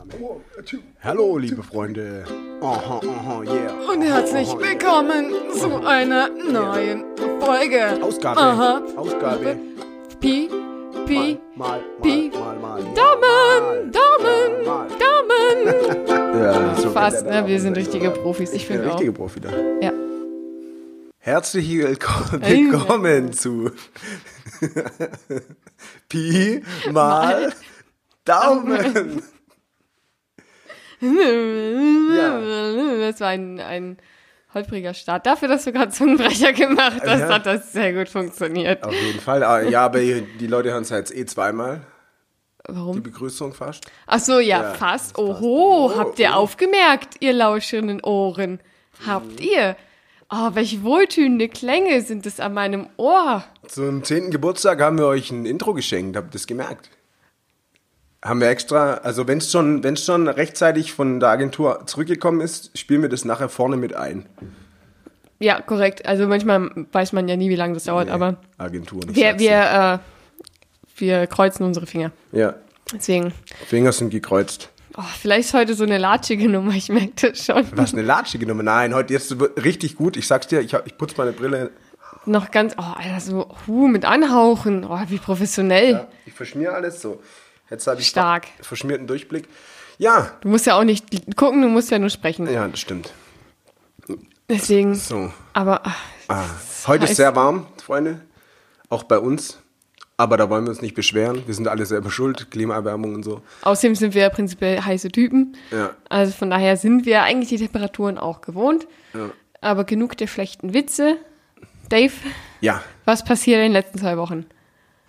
Aufnahme. Hallo, liebe Freunde. Aha, aha, yeah. Und herzlich willkommen zu einer neuen Folge. Ausgabe. Aha. Ausgabe. Pi, Pi, Mal, mal, Pi. mal, mal. Daumen, Daumen, Mal. Daumen. Ja, so Fast, ne? Wir sind richtige Profis. Ich finde auch. richtiger Profi da. Ja. Herzlich willkommen, willkommen zu Pi mal Daumen. Das war ein, ein holpriger Start. Dafür, dass du gerade Zungenbrecher gemacht hast, Ja. hat das sehr gut funktioniert. Auf jeden Fall. Ah, Ja, aber die Leute hören es jetzt eh zweimal. Die Warum? Begrüßung fast. Ach so, ja, Ja, fast. fast. Oho, Oh, habt ihr oh. aufgemerkt, ihr lauschenden Ohren? Habt ihr? Oh, welche wohltönende Klänge sind es an meinem Ohr? Zum 10. Geburtstag haben wir euch ein Intro geschenkt, habt ihr das gemerkt? Haben wir extra, also wenn es schon, wenn's schon rechtzeitig von der Agentur zurückgekommen ist, spielen wir das nachher vorne mit ein. Ja, korrekt. Also manchmal weiß man ja nie, wie lange das dauert, aber Agentur nicht. wir, wir, äh, wir kreuzen unsere Finger. Ja, Deswegen, Finger sind gekreuzt. oh, vielleicht ist heute so eine latschige Nummer, ich merke das schon. Was, eine Latsche genommen? Nein, heute jetzt richtig gut. Ich sag's dir, ich, ich putze meine Brille. Noch ganz, oh, Alter, so, huh, mit Anhauchen. Oh, wie professionell. Ja, ich verschmier alles so. Jetzt habe ich Stark. verschmierten Durchblick. Ja, Du musst ja auch nicht gucken, du musst ja nur sprechen. ja, das stimmt. Deswegen, So. aber ach, Ah, heute ist heiß. sehr warm, Freunde. Auch bei uns. Aber da wollen wir uns nicht beschweren. Wir sind alle selber schuld. Klimaerwärmung und so. außerdem sind wir ja prinzipiell heiße Typen. Ja. Also von daher sind wir eigentlich die Temperaturen auch gewohnt. Ja. Aber genug der schlechten Witze. Dave, Ja. was passiert in den letzten zwei Wochen?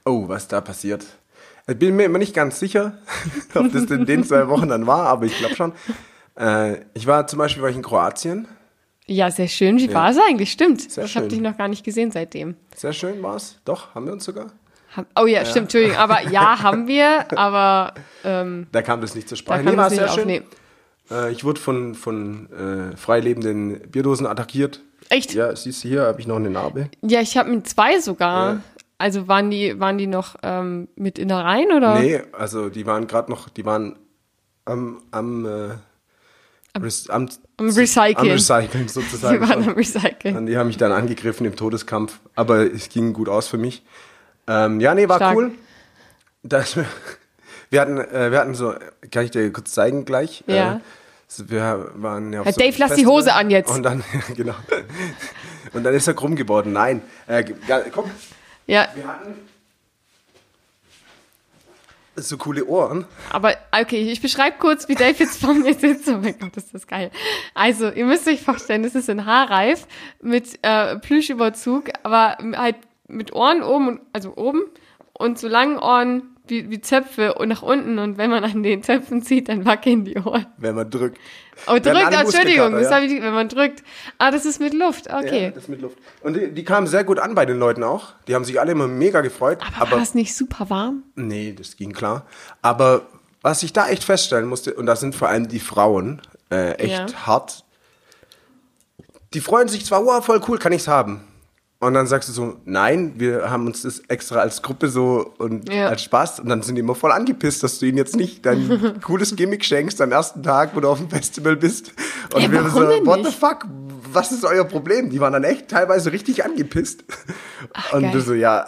Oh, was da passiert. Ich bin mir immer nicht ganz sicher, ob das in den zwei Wochen dann war, aber ich glaube schon. Äh, ich war zum Beispiel war ich in Kroatien. Ja, sehr schön. Wie war es eigentlich? Stimmt. Sehr ich habe dich noch gar nicht gesehen seitdem. Sehr schön war es. Doch, haben wir uns sogar. Oh ja, stimmt, Entschuldigung. Aber ja, haben wir, aber ähm, Da kam das nicht zur da Sprache. kann war sehr schön. Äh, ich wurde von, von äh, freilebenden Bierdosen attackiert. Echt? Ja, Ja, siehst du hier, habe ich noch eine Narbe. ich habe mit zwei sogar. Ja. Also waren die, waren die noch ähm, mit Innereien oder? Nee, also die waren gerade noch, die waren am, am, äh, Rec- am, am Recyceln. Am Recyceln Die sozusagen. waren am. Recyceln. Und die haben mich dann angegriffen im Todeskampf, aber es ging gut aus für mich. Ähm, ja, nee, war Stark. cool. Das, wir, hatten, äh, wir hatten so, kann ich dir kurz zeigen gleich? Ja. Äh, wir waren ja auf Herr so Dave, lass die Hose an jetzt. Und dann, genau. Und dann ist er krumm geworden. Nein, äh, guck, Ja, wir hatten so coole Ohren. aber okay, ich beschreibe kurz, wie Dave jetzt vor mir sitzt. Oh mein Gott, ist das geil. Also, ihr müsst euch vorstellen, das ist ein Haarreif mit äh, Plüschüberzug, aber halt mit Ohren oben, und- also oben und so langen Ohren wie, wie Zöpfe nach unten. Und wenn man an den Zöpfen zieht, dann wackeln die Ohren. wenn man drückt. Oh, drückt, Entschuldigung, das ja. hab ich, wenn man drückt. Ah, das ist mit Luft, Ja, okay. das mit Luft. Und die, die kamen sehr gut an bei den Leuten auch. Die haben sich alle immer mega gefreut. aber war das nicht super warm? Nee, das ging klar. Aber was ich da echt feststellen musste, und da sind vor allem die Frauen äh, echt Ja. hart, die freuen sich zwar, wow, voll cool, kann ich's haben. Und dann sagst du so, nein, wir haben uns das extra als Gruppe so und Ja. als Spaß. Und dann sind die immer voll angepisst, dass du ihnen jetzt nicht dein cooles Gimmick schenkst am ersten Tag, wo du auf dem Festival bist. Und Ja, wir so, what the fuck? Was ist euer Problem? Die waren dann echt teilweise richtig angepisst. und geil. du so, ja,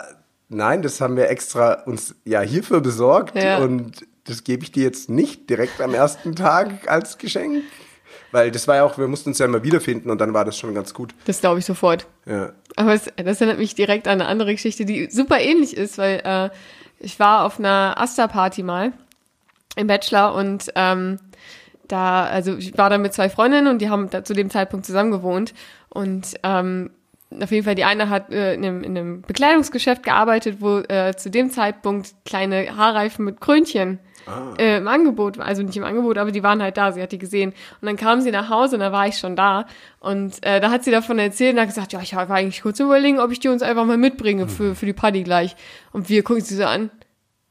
nein, das haben wir extra uns ja hierfür besorgt Ja. und das gebe ich dir jetzt nicht direkt am ersten Tag als Geschenk. Weil das war ja auch, wir mussten uns ja immer wiederfinden und dann war das schon ganz gut. Das glaube ich sofort. Ja. Aber es, das erinnert mich direkt an eine andere Geschichte, die super ähnlich ist, weil äh, ich war auf einer Asta-Party mal im Bachelor und ähm, da, also ich war da mit zwei Freundinnen und die haben da zu dem Zeitpunkt zusammen gewohnt und ähm, auf jeden Fall die eine hat äh, in, einem, in einem Bekleidungsgeschäft gearbeitet, wo äh, zu dem Zeitpunkt kleine Haarreifen mit Krönchen äh, im Angebot, also nicht im Angebot, aber die waren halt da, sie hat die gesehen. Und dann kam sie nach Hause und da war ich schon da. Und äh, da hat sie davon erzählt und hat gesagt, ja, ich war eigentlich kurz überlegen, ob ich die uns einfach mal mitbringe für, für die Party gleich. Und wir gucken sie so an,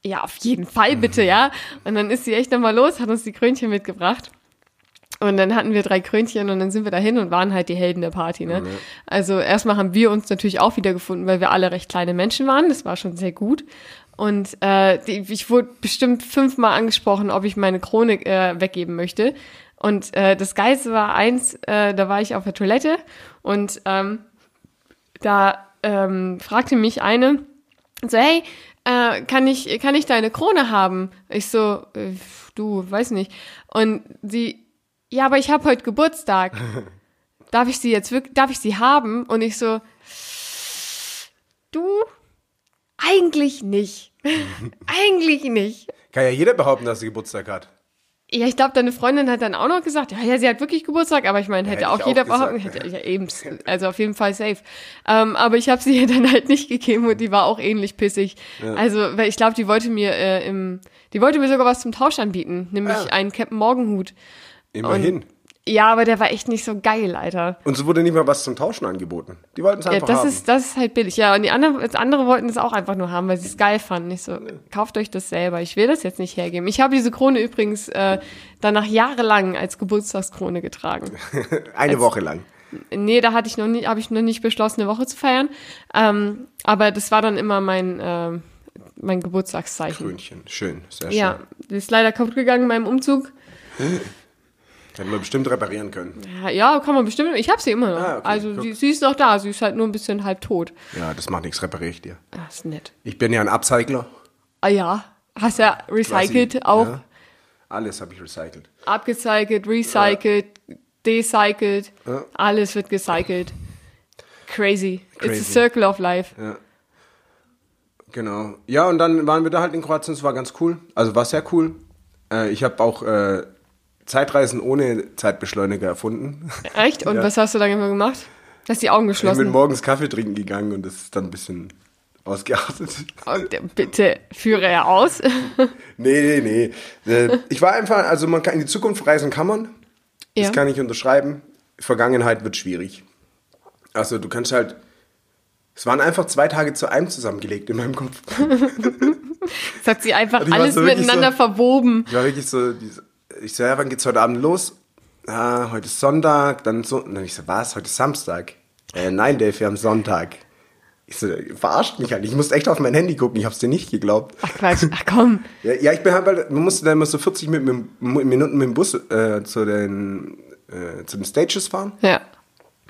ja, auf jeden Fall bitte, ja. Und dann ist sie echt nochmal los, hat uns die Krönchen mitgebracht. Und dann hatten wir drei Krönchen und dann sind wir dahin und waren halt die Helden der Party. Ne? Also erstmal haben wir uns natürlich auch wieder gefunden, weil wir alle recht kleine Menschen waren. Das war schon sehr gut. Und äh, die, ich wurde bestimmt fünfmal angesprochen, ob ich meine Krone äh, weggeben möchte. Und äh, das Geilste war eins, äh, da war ich auf der Toilette und ähm, da ähm, fragte mich eine, so, hey, äh, kann ich, kann ich deine Krone haben? Ich so, äh, du, weiß nicht. Und sie, ja, aber ich habe heute Geburtstag. Darf ich sie jetzt wirklich, darf ich sie haben? Und ich so, du, eigentlich nicht. eigentlich nicht. Kann ja jeder behaupten, dass sie Geburtstag hat. Ja, ich glaube, deine Freundin hat dann auch noch gesagt, ja, ja, sie hat wirklich Geburtstag, aber ich meine, hätte hätte auch jeder auch behaupten, hätte, ja, eben, also auf jeden Fall safe. Ähm, aber ich habe sie ihr dann halt nicht gegeben und die war auch ähnlich pissig. Also, weil ich glaube, die wollte mir äh, im, die wollte mir sogar was zum Tausch anbieten, nämlich Ah. einen Captain Morgenhut. Immerhin. Ja, aber der war echt nicht so geil, Alter. Und so wurde nicht mal was zum Tauschen angeboten. Die wollten es Ja, einfach das haben. ist, das ist halt billig. Ja, und die anderen, das andere wollten es auch einfach nur haben, weil sie es geil fanden. Ich so, kauft euch das selber. Ich will das jetzt nicht hergeben. Ich habe diese Krone übrigens äh, danach jahrelang als Geburtstagskrone getragen. Eine Woche lang. Nee, da hatte ich noch nie, habe ich noch nicht beschlossen, eine Woche zu feiern. Ähm, aber das war dann immer mein, ähm, mein Geburtstagszeichen. Krönchen. Schön, sehr schön. Ja, ist leider kaputt gegangen in meinem Umzug. Hätten wir bestimmt reparieren können. Ja, Ja, kann man bestimmt. Ich habe sie immer noch. Ah, okay, also sie, sie ist noch da. Sie ist halt nur ein bisschen halb tot. Ja, das macht nichts, repariere ich dir. Ah, ist nett. Ich bin ja ein Upcycler. Ah ja, hast ja recycelt Quasi, auch. Ja. Alles habe ich recycelt. Abgecycelt, recycelt, decycelt. Ja. Alles wird gecycelt. Crazy. It's Crazy. a circle of life. Genau. Ja, und dann waren wir da halt in Kroatien. Es war ganz cool. Also war sehr cool. Äh, ich habe auch äh, Zeitreisen ohne Zeitbeschleuniger erfunden. Echt? Und Ja. was hast du dann immer gemacht? Hast die Augen Ich bin geschlossen? morgens Kaffee trinken gegangen und das ist dann ein bisschen ausgeartet. Bitte führe er aus. Nee, nee, nee. Äh, Ich war einfach, also man kann in die Zukunft reisen kann man. Ja. Das kann ich unterschreiben. Vergangenheit wird schwierig. Also du kannst halt. Es waren einfach zwei Tage zu einem zusammengelegt in meinem Kopf. Das hat sie einfach alles so miteinander so- verwoben. Ich war wirklich so, diese- ich so, ja, wann geht's heute Abend los? Ah, heute ist Sonntag, dann so, und dann ich so, was, heute ist Samstag? Äh, nein, Dave, wir haben Sonntag. Ich so, verarscht mich halt. Ich musste echt auf mein Handy gucken, ich hab's dir nicht geglaubt. Ach Quatsch, ach komm. Ja, ja, ich bin halt, weil- man musste dann immer so 40 mit, mit, Minuten mit dem Bus äh, zu, den, äh, zu den Stages fahren. Ja.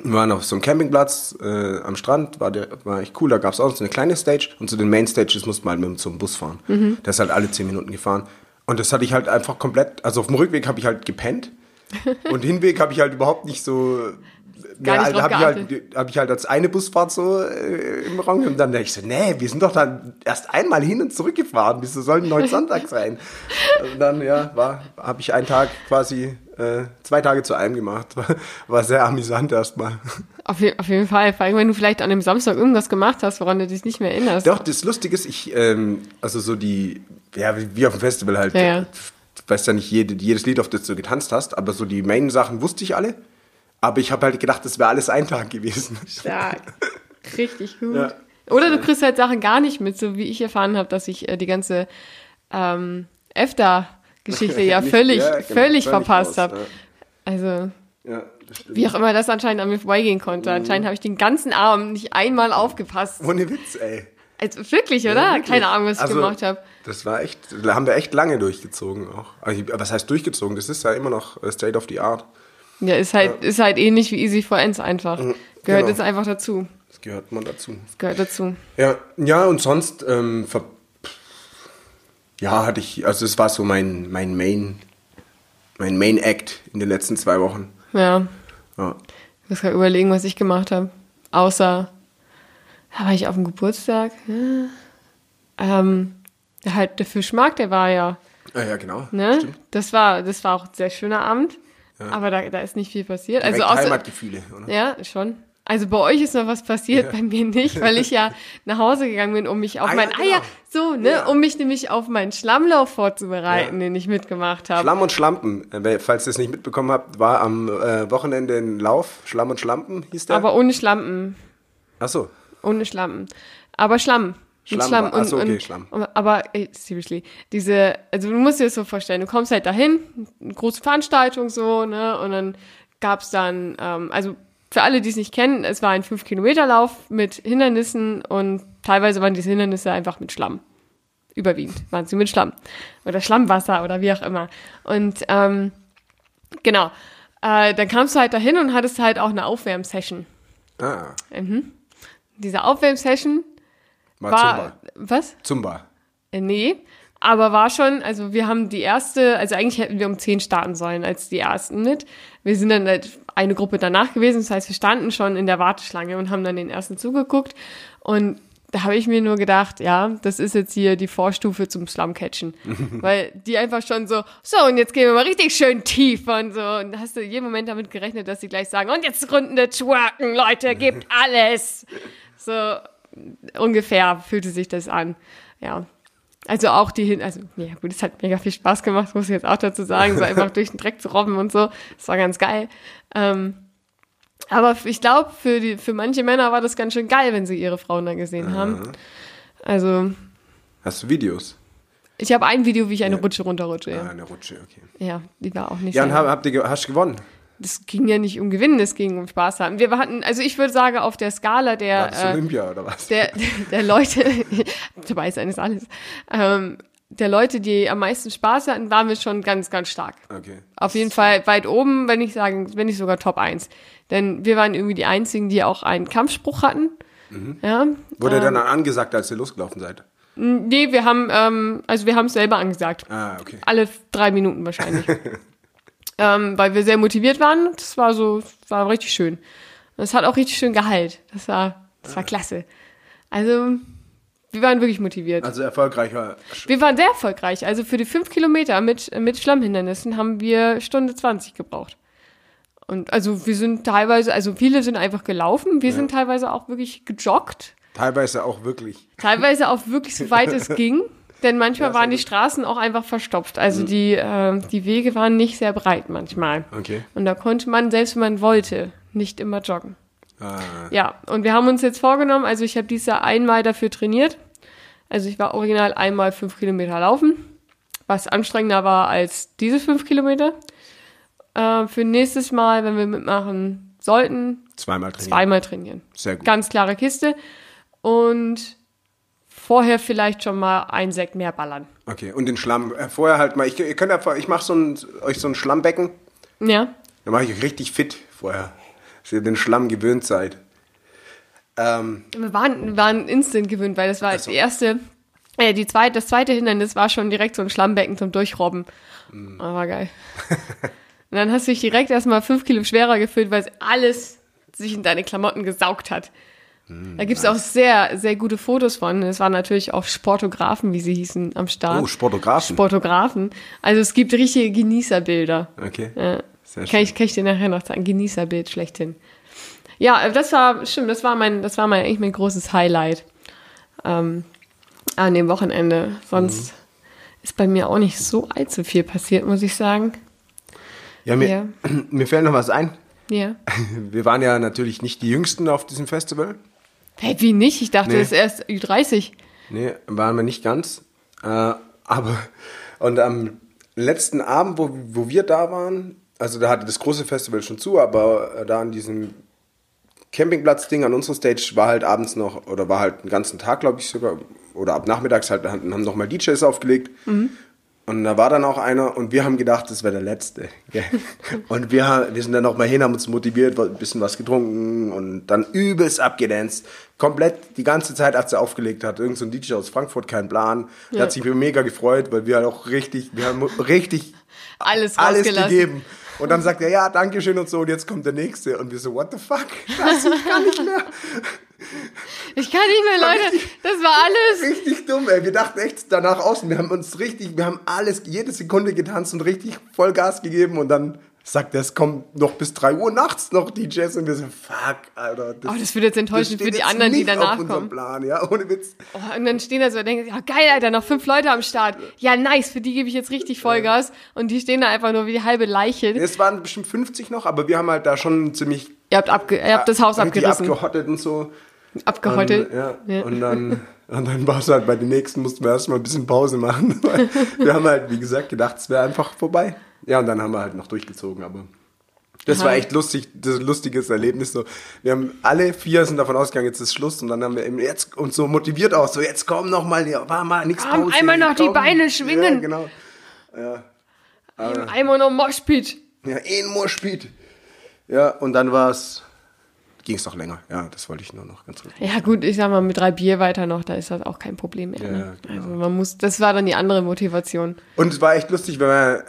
Wir waren auf so einem Campingplatz äh, am Strand, war, der, war echt cool, da gab es auch so eine kleine Stage und zu den Main Stages musste man halt mit zum Bus fahren. Der ist halt alle 10 Minuten gefahren. Und das hatte ich halt einfach komplett, also auf dem Rückweg habe ich halt gepennt. Und Hinweg habe ich halt überhaupt nicht so... Gar nicht drauf habe ich, halt, hab ich halt als eine Busfahrt so äh, im Raum und dann dachte ich so, nee, wir sind doch dann erst einmal hin und zurück gefahren, wieso soll denn heute Sonntag sein? Und dann, ja, war, habe ich einen Tag quasi, äh, zwei Tage zu einem gemacht. War, war sehr amüsant erstmal. Auf, auf jeden Fall. Vor allem, wenn du vielleicht an dem Samstag irgendwas gemacht hast, woran du dich nicht mehr erinnerst. Doch, das Lustige ist, ich, ähm, also so die, ja, wie, auf dem Festival halt, Ja, ja. du weißt ja nicht jede, jedes Lied, auf das du getanzt hast, aber so die Main-Sachen wusste ich alle. Aber ich habe halt gedacht, das wäre alles ein Tag gewesen. Stark. Richtig gut. Ja. Oder du kriegst halt Sachen gar nicht mit, so wie ich erfahren habe, dass ich äh, die ganze ähm, EFTA-Geschichte ja völlig, ja, genau, völlig verpasst habe. Also, Ja, das stimmt. wie auch immer das anscheinend an mir vorbeigehen konnte. Mhm. Anscheinend habe ich den ganzen Abend nicht einmal aufgepasst. Ohne Witz, ey. Also wirklich, oder? Ja, wirklich. Keine Ahnung, was ich Also, gemacht habe. Das war echt, da haben wir echt lange durchgezogen auch. Also, was heißt durchgezogen? Das ist ja immer noch äh, State of the Art. Ja, ist halt, ist halt ähnlich wie Easy for Ends einfach. Gehört genau. jetzt einfach dazu. Das gehört man dazu. Gehört dazu. Ja, ja und sonst, ähm, ver ja, hatte ich, also es war so mein, mein Main, mein Main Act in den letzten zwei Wochen. Ja. Ja. Ich muss gerade überlegen, was ich gemacht habe. Außer, da war ich auf dem Geburtstag. Ja. Ähm, ja, halt der Fischmarkt, der war ja, Ah, ja, genau. ne? Stimmt. Das war, das war auch ein sehr schöner Abend. Aber da, da ist nicht viel passiert. Direkt Also außer, Heimatgefühle, oder? ja, schon. Also bei euch ist noch was passiert, bei mir nicht, weil ich ja nach Hause gegangen bin, um mich auf Ah, mein, ja, ah ja, genau. So, ne, Ja. um mich nämlich auf meinen Schlammlauf vorzubereiten, Ja. den ich mitgemacht habe. Schlamm und Schlampen. Äh, Falls ihr es nicht mitbekommen habt, war am äh, Wochenende ein Lauf. Schlamm und Schlampen hieß der. Aber ohne Schlampen. Ach so. Ohne Schlampen. Aber Schlamm. Schlamm Schlamm. war- ach so, okay, Schlamm. Und, aber, ey, seriously, diese, also du musst dir das so vorstellen, du kommst halt dahin, eine große Veranstaltung so, ne, und dann gab's dann, ähm, also für alle, die es nicht kennen, es war ein 5-Kilometer-Lauf mit Hindernissen und teilweise waren diese Hindernisse einfach mit Schlamm. Überwiegend waren sie mit Schlamm. Oder Schlammwasser oder wie auch immer. Und ähm, genau. Äh, dann kamst du halt dahin und hattest halt auch eine Aufwärmsession. Ah, Diese Aufwärmsession mal war. Zumba. Was? Zumba. Äh, nee. Aber war schon, also wir haben die erste, also eigentlich hätten wir um 10 starten sollen als die ersten mit. Wir sind dann halt eine Gruppe danach gewesen, das heißt, wir standen schon in der Warteschlange und haben dann den ersten zugeguckt. Und da habe ich mir nur gedacht, ja, das ist jetzt hier die Vorstufe zum Slumcatchen. Weil die einfach schon so, so, und jetzt gehen wir mal richtig schön tief und so. Und da hast du jeden Moment damit gerechnet, dass sie gleich sagen, und jetzt Runde twerken, Leute, gebt alles. So ungefähr fühlte sich das an. Ja. Also auch die hin, also ja gut, es hat mega viel Spaß gemacht, muss ich jetzt auch dazu sagen, so einfach durch den Dreck zu robben und so. Das war ganz geil. Ähm, aber ich glaube, für, die, für manche Männer war das ganz schön geil, wenn sie ihre Frauen da gesehen haben. Also, Hast du Videos? ich habe ein Video, wie ich eine Ja. Rutsche runterrutsche. Ah, Ja, eine Rutsche, okay. ja die war auch nicht Ja, und hab, habt ihr, hast du gewonnen? Das ging ja nicht um Gewinnen, es ging um Spaß haben. Wir hatten, also ich würde sagen, auf der Skala der, War das äh, Olympia oder was? der, der Leute, dabei ist eines alles, ähm, der Leute, die am meisten Spaß hatten, waren wir schon ganz, ganz stark. Okay. Auf jeden Fall weit oben, wenn ich sagen, wenn nicht sogar Top 1. Denn wir waren irgendwie die einzigen, die auch einen Kampfspruch hatten. Ja. Wurde ähm, dann angesagt, als ihr losgelaufen seid? Nee, wir haben, ähm, also wir haben es selber angesagt. Ah, okay. Alle drei Minuten wahrscheinlich. ähm, weil wir sehr motiviert waren. Das war so, das war richtig schön. Es hat auch richtig schön geheilt. Das war, das war klasse. Also, wir waren wirklich motiviert. Also erfolgreicher. Wir waren sehr erfolgreich. Also für die fünf Kilometer mit, mit Schlammhindernissen haben wir Stunde 20 gebraucht. Und also wir sind teilweise, also viele sind einfach gelaufen, wir sind teilweise auch wirklich gejoggt. Teilweise auch wirklich. Teilweise auch wirklich so weit es ging. Denn manchmal Ja, waren die. Straßen auch einfach verstopft. Also die, äh, die Wege waren nicht sehr breit manchmal. Okay. Und da konnte man, selbst wenn man wollte, nicht immer joggen. Ah, Ja, und wir haben uns jetzt vorgenommen, also ich habe dieses Jahr einmal dafür trainiert. Also ich war original einmal fünf Kilometer laufen, was anstrengender war als diese fünf Kilometer. Äh, für nächstes Mal, wenn wir mitmachen sollten, zweimal trainieren. zweimal trainieren. Sehr gut. Ganz klare Kiste. Und vorher vielleicht schon mal ein Sekt mehr ballern. Okay, und den Schlamm. Äh, vorher halt mal, ich, ihr könnt vor- ich mache so ein, euch so ein Schlammbecken. Ja, Dann mache ich euch richtig fit vorher. Dass ihr den Schlamm gewöhnt seid. Ähm, wir waren, waren instant gewöhnt, weil das war so. die erste, äh, die zweite, das zweite Hindernis war schon direkt so ein Schlammbecken zum Durchrobben. Mm. Das war geil. Und dann hast du dich direkt erstmal fünf Kilo schwerer gefühlt, weil es alles sich in deine Klamotten gesaugt hat. Mm, Da gibt es auch sehr, sehr gute Fotos von. Es waren natürlich auch Sportografen, wie sie hießen, am Start. oh, Sportografen. Sportografen. Also es gibt richtige Genießerbilder. okay. Ja. Sehr Kann ich, kann ich dir nachher noch sagen. Genießerbild schlechthin. Ja, äh, das war, stimmt, das war mein, das war mein, eigentlich mein großes Highlight ähm, an dem Wochenende. Sonst ist bei mir auch nicht so allzu viel passiert, muss ich sagen. Ja, mir, Ja. mir fällt noch was ein. Ja. Wir waren ja natürlich nicht die Jüngsten auf diesem Festival. Hey, wie nicht? Ich dachte, Nee. das ist erst Ü30. Nee, waren wir nicht ganz. Äh, aber, und am letzten Abend, wo, wo wir da waren, also da hatte das große Festival schon zu, aber äh, da an diesem Campingplatz-Ding an unserer Stage war halt abends noch, oder war halt den ganzen Tag, glaube ich sogar, oder ab nachmittags halt, haben haben nochmal DJs aufgelegt. Und da war dann auch einer und wir haben gedacht, das wäre der letzte. Und wir, wir sind dann nochmal hin, haben uns motiviert, ein bisschen was getrunken und dann übelst abgedanced. Komplett die ganze Zeit, als er aufgelegt hat. Irgend so ein DJ aus Frankfurt, kein Plan. Der Ja. hat sich mega gefreut, weil wir halt auch richtig, wir haben richtig Alles alles gegeben. Und dann sagt er, ja, danke schön und so, und jetzt kommt der nächste. Und wir so, what the fuck? Scheiße, ich kann nicht mehr. Ich kann nicht mehr, Leute. Das war alles. Richtig dumm, ey. Wir dachten echt danach außen. Wir haben uns richtig, wir haben alles, jede Sekunde getanzt und richtig Vollgas gegeben. Und dann sagt er, es kommt noch bis 3 Uhr nachts noch DJs. Und wir so, fuck, Alter. Oh, das wird jetzt enttäuschend für die anderen, die danach auf kommen. Plan, ja, ohne Witz. Oh, und dann stehen da so und denken, ja geil, Alter, noch fünf Leute am Start. Ja, nice, für die gebe ich jetzt richtig Vollgas. Und die stehen da einfach nur wie die halbe Leiche. Es waren bestimmt 50 noch, aber wir haben halt da schon ziemlich Ihr habt, abge ihr habt das Haus richtig abgerissen, abgehottet und so. abgehottelt. Und, ja. Ja. Und dann, und dann war es halt bei den nächsten, mussten wir erstmal ein bisschen Pause machen. Weil wir haben halt, wie gesagt, gedacht, es wäre einfach vorbei. Ja, und dann haben wir halt noch durchgezogen, aber Das Aha. war echt lustig, das ist ein lustiges Erlebnis. So, wir haben alle vier sind davon ausgegangen, jetzt ist Schluss und dann haben wir eben jetzt uns so motiviert auch so, jetzt komm noch mal, ja, war mal nichts Komm, einmal noch die Beine schwingen. Ja, genau. Einmal noch Moshpit. Ja, ein Moorspiel. Ja, und dann war es, ging es doch länger. Ja, das wollte ich nur noch ganz kurz. Ja gut, ich sag mal, mit drei Bier weiter noch, da ist das auch kein Problem mehr. Ja, ne? genau. Also man muss, das war dann die andere Motivation. Und es war echt lustig, wenn man,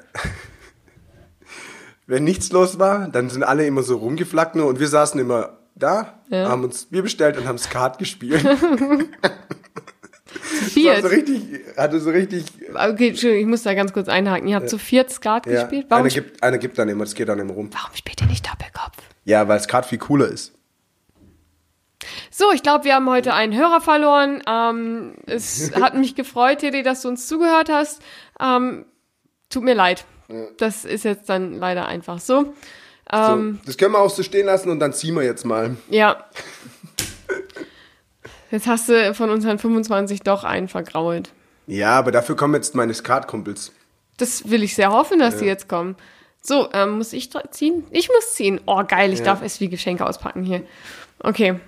wenn nichts los war, dann sind alle immer so rumgeflackt nur und wir saßen immer da, Ja. haben uns Bier bestellt und haben Skat gespielt. War Viert. so richtig, hatte so richtig, Okay, Entschuldigung, ich muss da ganz kurz einhaken. Ihr habt zu viert Skat ja, gespielt? Warum, einer gibt, einer gibt dann immer, das geht dann immer rum. warum spielt ihr nicht Doppelkopf? Ja, weil Skat viel cooler ist. So, ich glaube, wir haben heute einen Hörer verloren. Ähm, es hat mich gefreut, Teddy, dass du uns zugehört hast. Ähm, tut mir leid. Das ist jetzt dann leider einfach so. Ähm, so, das können wir auch so stehen lassen und dann ziehen wir jetzt mal. Ja. Jetzt hast du von unseren 25 doch einen vergrault. Ja, aber dafür kommen jetzt meine Skat-Kumpels. Das will ich sehr hoffen, dass die jetzt kommen. So, ähm, muss ich ziehen? Ich muss ziehen. Oh, geil, ich Ja. darf es wie Geschenke auspacken hier. Okay.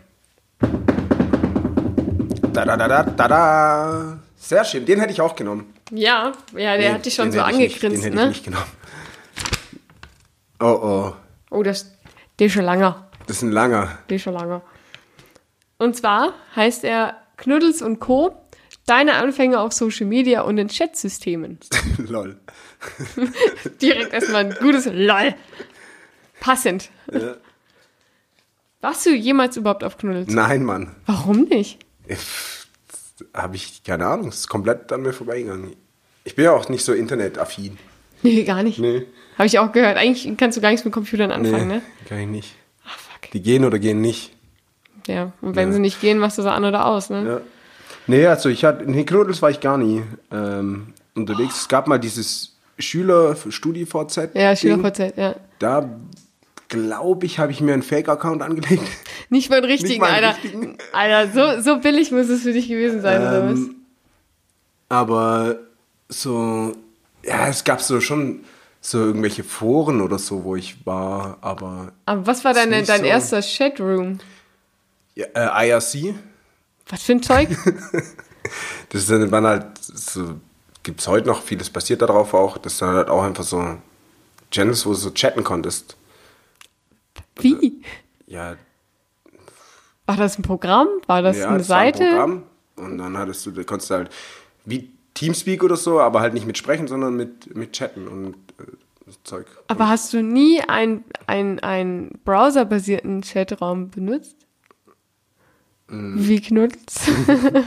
Da, da, da, da, da, da. Sehr schön, den hätte ich auch genommen. Ja, ja, der Nee, hat dich schon den so hätte ich nicht- angegrinst, Den hätte ne? ich nicht genommen. Oh, oh. Oh, das, der ist schon langer. Das ist ein langer. Der ist schon langer. Und zwar heißt er Knuddels und Co. Deine Anfänge auf Social Media und in Chatsystemen. Lol. Direkt erstmal ein gutes LOL. Passend. Warst du jemals überhaupt auf Knuddels? Nein, Mann. Warum nicht? Habe ich keine Ahnung. Es ist komplett an mir vorbeigegangen. Ich bin ja auch nicht so internetaffin. Nee, gar nicht. Nee. Habe ich auch gehört. Eigentlich kannst du gar nichts mit Computern Nee, anfangen, ne? kann ich nicht. Ach, fuck. Die gehen oder gehen nicht. Ja, und wenn Ja. sie nicht gehen, machst du so an oder aus, ne? Ja. Nee, also ich hatte, in Knuddels war ich gar nie ähm, unterwegs. Es gab mal dieses Schüler-StudiVZ. Ja. SchülerVZ, ja. Da glaube ich, habe ich mir einen Fake-Account angelegt. Nicht mal einen richtigen, mal einen Alter. richtigen. Alter, so, so billig muss es für dich gewesen sein, oder was? Ähm, aber so, ja, es gab so schon so irgendwelche Foren oder so, wo ich war, aber Aber was war ist deine, dein so- erster Chatroom? ja, äh, IRC, Was für ein Zeug? das sind, waren halt so, gibt es heute noch, vieles passiert darauf auch, das sind halt auch einfach so Channels, wo du so chatten konntest. Wie? Ja, War das ein Programm? War das ja eine das war ein Seite? Programm und dann hattest du, da konntest du halt wie Teamspeak oder so, aber halt nicht mit sprechen, sondern mit, mit chatten und äh, Zeug. Aber hast du nie einen ein browserbasierten Chatraum benutzt? Mm. Wie Knuddels?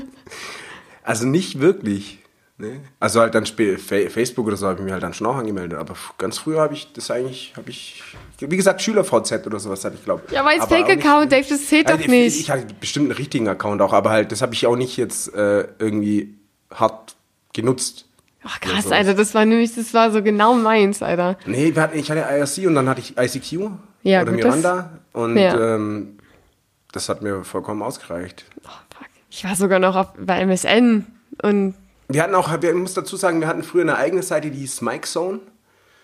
Also nicht wirklich. Ne? Also halt dann Facebook oder so habe ich mich halt dann schon auch angemeldet. Aber ganz früher habe ich das eigentlich, habe ich, wie gesagt, SchülerVZ oder sowas hatte ich, glaube Ja, aber als Fake-Account, Dave, das zählt Also doch nicht. Ich, ich hatte bestimmt einen richtigen Account auch, aber halt, das habe ich auch nicht jetzt äh, irgendwie hart genutzt. Ach krass, so. Alter, das war nämlich, das war so genau meins, Alter. Nee, hatten, ich hatte IRC und dann hatte ich ICQ Ja, oder gut, Miranda und Ja. ähm, das hat mir vollkommen ausgereicht. Oh, fuck. Ich war sogar noch auf, bei MSN und, Wir hatten auch, wir muss dazu sagen, wir hatten früher eine eigene Seite, die hieß Mike Zone.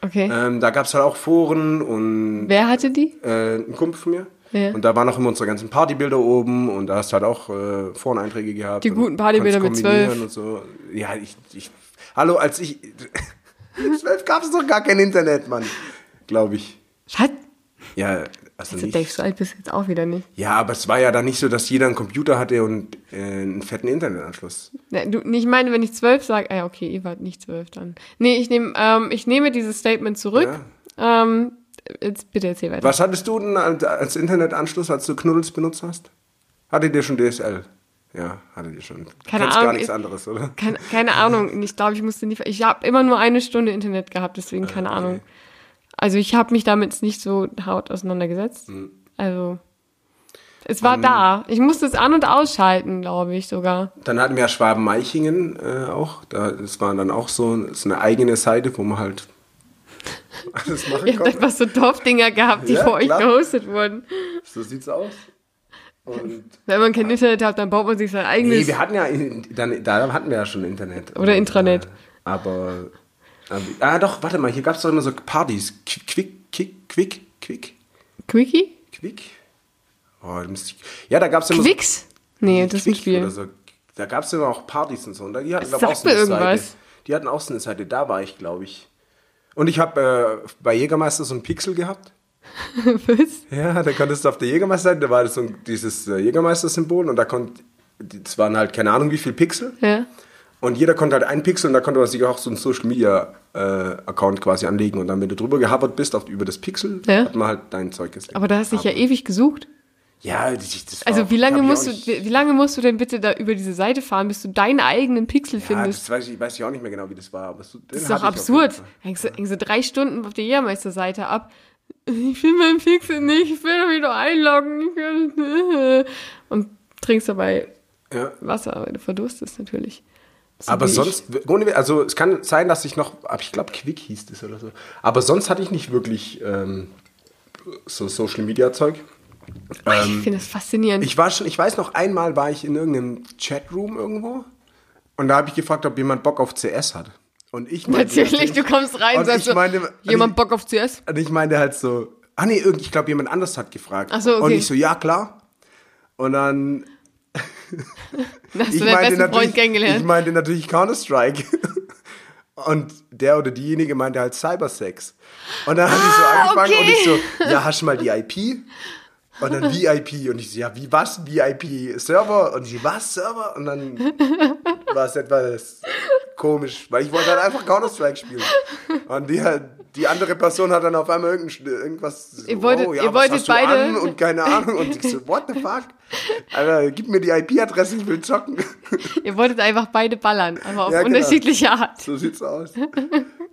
okay. Ähm, da gab es halt auch Foren und Wer hatte die? äh, ein Kumpel von mir. Ja. Und da waren auch immer unsere ganzen Partybilder oben und da hast du halt auch äh, Foreneinträge gehabt. Die guten Partybilder mit zwölf. Und so. Ja, ich, ich. Hallo, als ich. zwölf gab es doch gar kein Internet, Mann. Glaube ich. Was? Ja, also Also Dave, nicht. so alt bist du jetzt auch wieder nicht. Ja, aber es war ja dann nicht so, dass jeder einen Computer hatte und äh, einen fetten Internetanschluss. Ne, du, ich meine, wenn ich zwölf sage, ah, ja, okay, ihr wart nicht zwölf dann. Nee, ich nehme, ähm, ich nehme dieses Statement zurück. Ähm, jetzt bitte erzähl weiter. Was hattest du denn als, Internetanschluss, als du Knuddels benutzt hast? Hattet ihr schon DSL? Ja, hattet ihr schon. Keine Ahnung, gar nichts ich- anderes, oder? Keine, keine Ahnung. Ich glaube, ich musste nie. Ich habe immer nur eine Stunde Internet gehabt, deswegen keine okay. Ahnung. Also ich habe mich damit nicht so haut auseinandergesetzt. Hm. Also es war da. Ich musste es an und ausschalten, glaube ich sogar. Dann hatten wir ja Schwaben-Meichingen äh, auch. Da, das war dann auch so, so eine eigene Seite, wo man halt alles machen Ihr habt konnte. einfach so Dorfdinger gehabt, die Ja, vor euch klar. gehostet wurden. So sieht's aus. Und Wenn man kein Internet hat, dann baut man sich sein eigenes. nee, wir hatten ja, dann, da hatten wir ja schon Internet. Oder Und, Intranet. Äh, aber, ah doch, warte mal, hier gab's doch immer so Partys. Quick, Quick, Quick, Quick? Quickie? Quick? Oh, da müsste ich, ja, da gab es immer Quicks? Nee, das ist ein Spiel. Oder so. Da gab es immer auch Partys und so. Und da- die hatten, glaub, auch so eine irgendwas. Seite. Die hatten auch so eine Seite. Da war ich, glaube ich. Und ich habe äh, bei Jägermeister so ein Pixel gehabt. Was? Ja, da konntest du auf der Jägermeister-Seite, da war das so dieses äh, Jägermeister-Symbol und da konnte, das waren halt keine Ahnung wie viel Pixel. Ja. Und jeder konnte halt einen Pixel und da konnte man sich auch so einen Social Media äh, Account quasi anlegen. Und dann, wenn du drüber gehabert bist auf, über das Pixel, Ja. hat man halt dein Zeug gesehen. Aber da hast du dich ja ewig gesucht. Ja, das, das Also wie lange musst du, wie lange musst du denn bitte da über diese Seite fahren, bis du deinen eigenen Pixel Ja, findest? das weiß ich, weiß ich auch nicht mehr genau, wie das war. Aber so, Das ist doch absurd. Hängst du, hängst du drei Stunden auf der Jägermeister-Seite ab. Ich finde meinen Pixel nicht, ich will doch wieder einloggen. Und trinkst dabei Ja. Wasser, weil du verdurstest natürlich. So Aber ich. sonst, ohne, also es kann sein, dass ich noch, aber ich glaube Quick hieß das oder so. Aber sonst hatte ich nicht wirklich ähm, so Social Media Zeug. Ich finde das faszinierend. Ich war schon, ich weiß noch einmal war ich in irgendeinem Chatroom irgendwo und da habe ich gefragt, ob jemand Bock auf CS hat. Und ich meinte natürlich, du kommst rein und sagst ich so, meine- jemand Bock auf CS? Und ich meinte halt so, ah nee, ich glaube jemand anders hat gefragt. Ach so, okay. Und ich so, ja klar. Und dann ich kennengelernt. Ich meinte natürlich Counter-Strike. Und der oder diejenige meinte halt Cybersex. Und dann habe ich so angefangen Ah, okay. und ich so, ja, hast du mal die IP? Und dann VIP. Und ich so, ja, wie was? VIP? Server? Und ich, was? Server? Und dann war es etwas komisch, weil ich wollte halt einfach Counter-Strike spielen. Und die, halt- die andere Person hat dann auf einmal irgendwas so, Ihr wolltet- oh, ja, ihr wolltet beide-? Und keine Ahnung. Und ich so, what the fuck? Alter, gib mir die IP-Adresse, ich will zocken. Ihr wolltet einfach beide ballern, aber auf Ja, genau. unterschiedliche Art. So sieht's aus.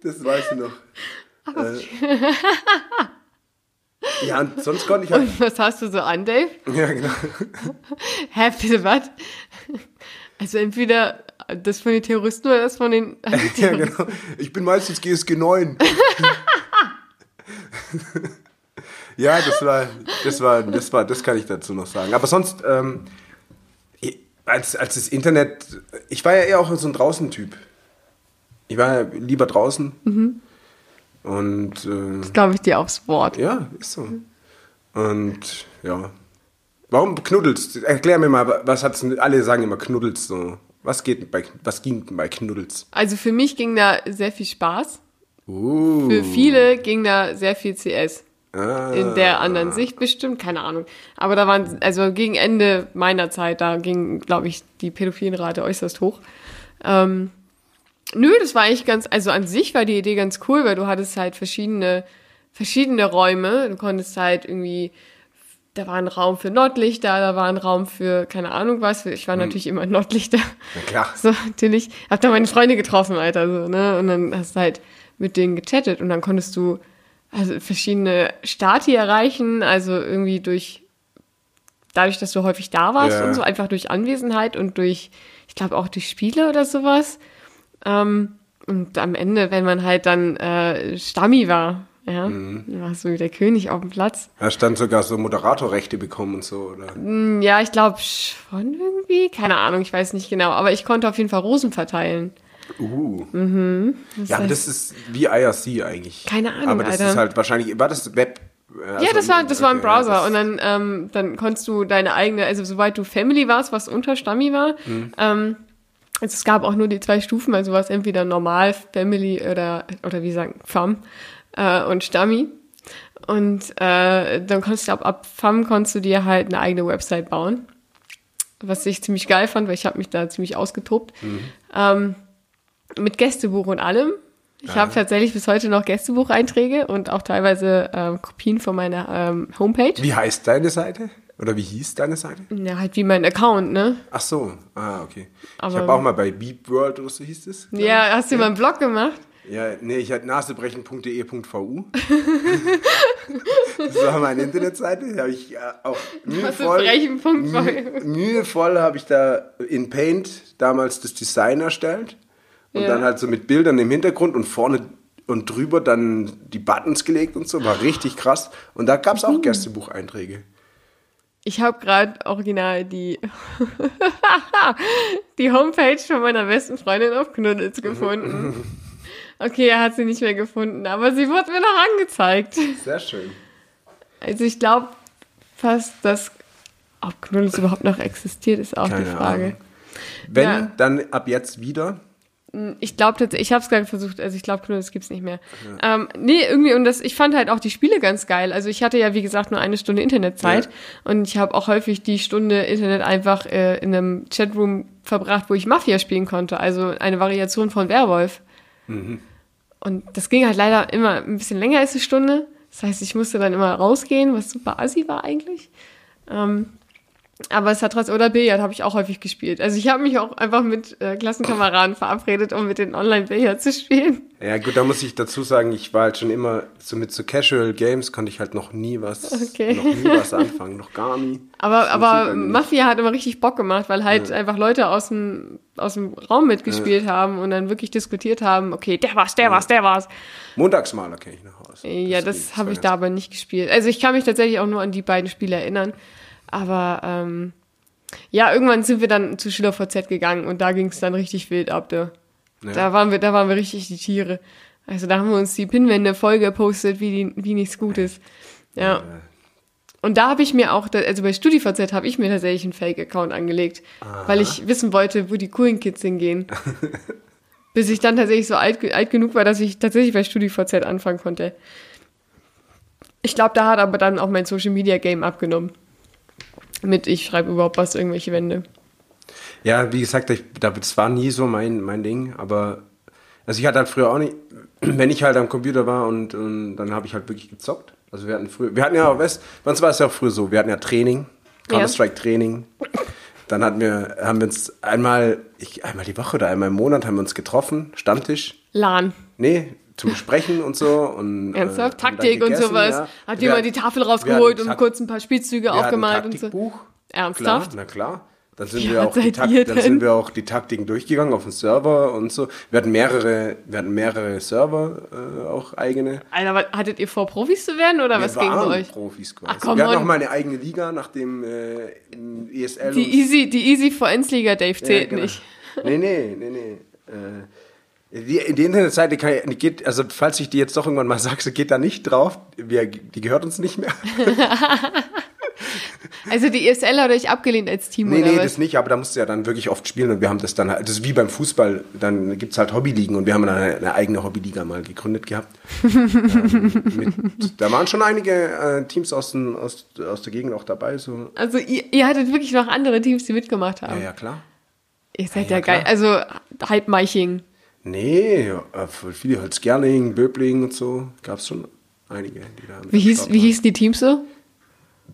Das weiß ich noch. Äh, ja, und sonst konnte ich halt. Und was hast du so an, Dave? Ja, genau. Hä, bitte was? Also entweder das von den Terroristen oder das von den Ja, genau. Ich bin meistens GSG 9. ja, das war, das war, das war, das kann ich dazu noch sagen. Aber sonst, ähm, als, als das Internet, ich war ja eher auch so ein Draußen-Typ. Ich war ja lieber draußen. Und äh, glaube ich dir aufs Wort. Ja, ist so. Und ja. Warum knuddelst? Erklär mir mal, was hat's alle sagen immer knuddelst so. Was geht bei was ging bei Knuddels? Also für mich ging da sehr viel Spaß. Uh. Für viele ging da sehr viel CS. Ah. In der anderen Sicht bestimmt, keine Ahnung. Aber da waren, also gegen Ende meiner Zeit, da ging, glaube ich, die Pädophilenrate äußerst hoch. Ähm, nö, das war eigentlich ganz, also an sich war die Idee ganz cool, weil du hattest halt verschiedene, verschiedene Räume. Du konntest halt irgendwie, da war ein Raum für Nordlichter, da war ein Raum für, keine Ahnung was. Ich war natürlich immer Nordlichter. Na klar. So, natürlich. Hab da meine Freunde getroffen, Alter, so, ne? Und dann hast du halt mit denen gechattet und dann konntest du also verschiedene Stati erreichen, also irgendwie durch, dadurch, dass du häufig da warst Ja. und so, einfach durch Anwesenheit und durch, ich glaube auch durch Spiele oder sowas. Ähm, und am Ende, wenn man halt dann äh, Stammi war, ja, Mhm. dann warst du der König auf dem Platz. Da stand sogar so Moderatorrechte bekommen und so, oder? Hm, Ja, ich glaube schon irgendwie, keine Ahnung, ich weiß nicht genau, aber ich konnte auf jeden Fall Rosen verteilen. Uh. Mhm. ja, aber das ist wie IRC eigentlich. Keine Ahnung, Aber das Alter. ist halt wahrscheinlich, war das Web? äh, Ja, also- das war, das war ein Browser ja, das- und dann, ähm, dann konntest du deine eigene, also soweit du Family warst, was unter Stammi war, Mhm. ähm, also es gab auch nur die zwei Stufen, also was entweder normal, Family oder, oder wie sagen, Fam äh, und Stammi. Und äh, dann konntest du ab, ab Fam konntest du dir halt eine eigene Website bauen, was ich ziemlich geil fand, weil ich habe mich da ziemlich ausgetobt. Mhm. Ähm, mit Gästebuch und allem. Ich habe tatsächlich bis heute noch Gästebucheinträge und auch teilweise ähm, Kopien von meiner ähm, Homepage. Wie heißt deine Seite? Oder wie hieß deine Seite? Ja, halt wie mein Account, ne? Ach so, ah, okay. ich Aber- habe auch mal bei Beep World oder so hieß es. Ja, hast du mal einen Blog gemacht? Ja, nee, ich hatte nasebrechen.de.vu. das war meine Internetseite. Da habe ich äh, auch mühevoll, mühevoll habe ich da in Paint damals das Design erstellt. Und Ja. dann halt so mit Bildern im Hintergrund und vorne und drüber dann die Buttons gelegt und so. War richtig krass. Und da gab es auch Gästebucheinträge. Ich habe gerade original die, die Homepage von meiner besten Freundin auf Knuddels gefunden. Okay, er hat sie nicht mehr gefunden, aber sie wurde mir noch angezeigt. Sehr schön. Also ich glaube fast, dass ob Knuddels überhaupt noch existiert, ist auch Keine die Frage. Ahnung. Wenn, Ja. dann ab jetzt wieder. Ich glaube tatsächlich, ich habe es gerade versucht, also ich glaube, Knuddels gibt's nicht mehr. Ähm, nee, irgendwie, und das, ich fand halt auch die Spiele ganz geil. Also ich hatte ja, wie gesagt, nur eine Stunde Internetzeit Ja. und ich habe auch häufig die Stunde Internet einfach äh, in einem Chatroom verbracht, wo ich Mafia spielen konnte. Also eine Variation von Werwolf. Und das ging halt leider immer ein bisschen länger als eine Stunde. Das heißt, ich musste dann immer rausgehen, was super assi war eigentlich. Ähm, aber es hat trotzdem, oder Billard habe ich auch häufig gespielt. Also ich habe mich auch einfach mit äh, Klassenkameraden verabredet, um mit den Online-Billard zu spielen. Ja gut, da muss ich dazu sagen, ich war halt schon immer, so mit so Casual Games konnte ich halt noch nie was, Okay. noch nie was anfangen, noch gar nie. Aber, Das aber nicht. Mafia hat immer richtig Bock gemacht, weil halt einfach Leute aus dem, aus dem Raum mitgespielt haben und dann wirklich diskutiert haben, okay, der war's, der war's, der war's. Montagsmaler kenne ich noch aus. Ja, das, geht, habe ich da aber nicht gespielt. Also ich kann mich tatsächlich auch nur an die beiden Spiele erinnern. Aber ähm, ja, irgendwann sind wir dann zu SchülerVZ gegangen und da ging es dann richtig wild ab. Da. Ja. da waren wir, da waren wir richtig die Tiere. Also da haben wir uns die Pinwände voll gepostet, wie, die, wie nichts Gutes. Ja. Und da habe ich mir auch, also bei StudiVZ habe ich mir tatsächlich einen Fake-Account angelegt, weil ich wissen wollte, wo die coolen Kids hingehen. Bis ich dann tatsächlich so alt, alt genug war, dass ich tatsächlich bei StudiVZ anfangen konnte. Ich glaube, da hat aber dann auch mein Social Media Game abgenommen. Mit ich schreibe überhaupt was irgendwelche Wände. Ja, wie gesagt, ich, das war nie so mein, mein Ding, aber also ich hatte halt früher auch nicht, wenn ich halt am Computer war und, und dann habe ich halt wirklich gezockt. Also wir hatten früher, wir hatten ja auch, weißt, bei uns war es ja auch früher so, wir hatten ja Training, Counter-Strike Training. Dann hatten wir, haben wir uns einmal, ich, einmal die Woche oder einmal im Monat haben wir uns getroffen, Stammtisch. LAN. Nee, zum Sprechen und so. Und, Ernsthaft? äh, haben dann Taktik und sowas. ja. Habt ihr mal die Tafel rausgeholt und kurz ein paar Spielzüge wir aufgemalt und so? Taktikbuch. Ernsthaft? Klar, na klar. Dann sind, wir auch die Takt, dann sind wir auch die Taktiken durchgegangen auf dem Server und so. Wir hatten mehrere, wir hatten mehrere Server, äh, auch eigene. Alter, was, hattet ihr vor, Profis zu werden oder was wir ging bei waren euch? Profis quasi. Ach, komm wir hatten auch mal eine eigene Liga nach dem äh, ESL. Die Easy, die Easy Vereinsliga, Dave, Ja, zählt genau. nicht. Nee, nee, nee, nee. Äh, die, die Internetseite kann, die geht, also falls ich die jetzt doch irgendwann mal sage, geht da nicht drauf. Wir, die gehört uns nicht mehr. Also die ESL hat euch abgelehnt als Team Nee, oder nee, was? das nicht, aber da musst du ja dann wirklich oft spielen und wir haben das dann halt, das ist wie beim Fußball, dann gibt's halt Hobbyligen und wir haben dann eine, eine eigene Hobbyliga mal gegründet gehabt. ähm, mit, da waren schon einige äh, Teams aus, den, aus, aus der Gegend auch dabei, so. Also ihr, ihr hattet wirklich noch andere Teams, die mitgemacht Ja, haben. ja, klar. Ihr seid Ja, ja, ja, geil. Also Halbmeiching. Nee, voll viele, halt Skerling, Böbling und so, gab's schon einige, die da Wie, hieß, wie hießen die Teams so?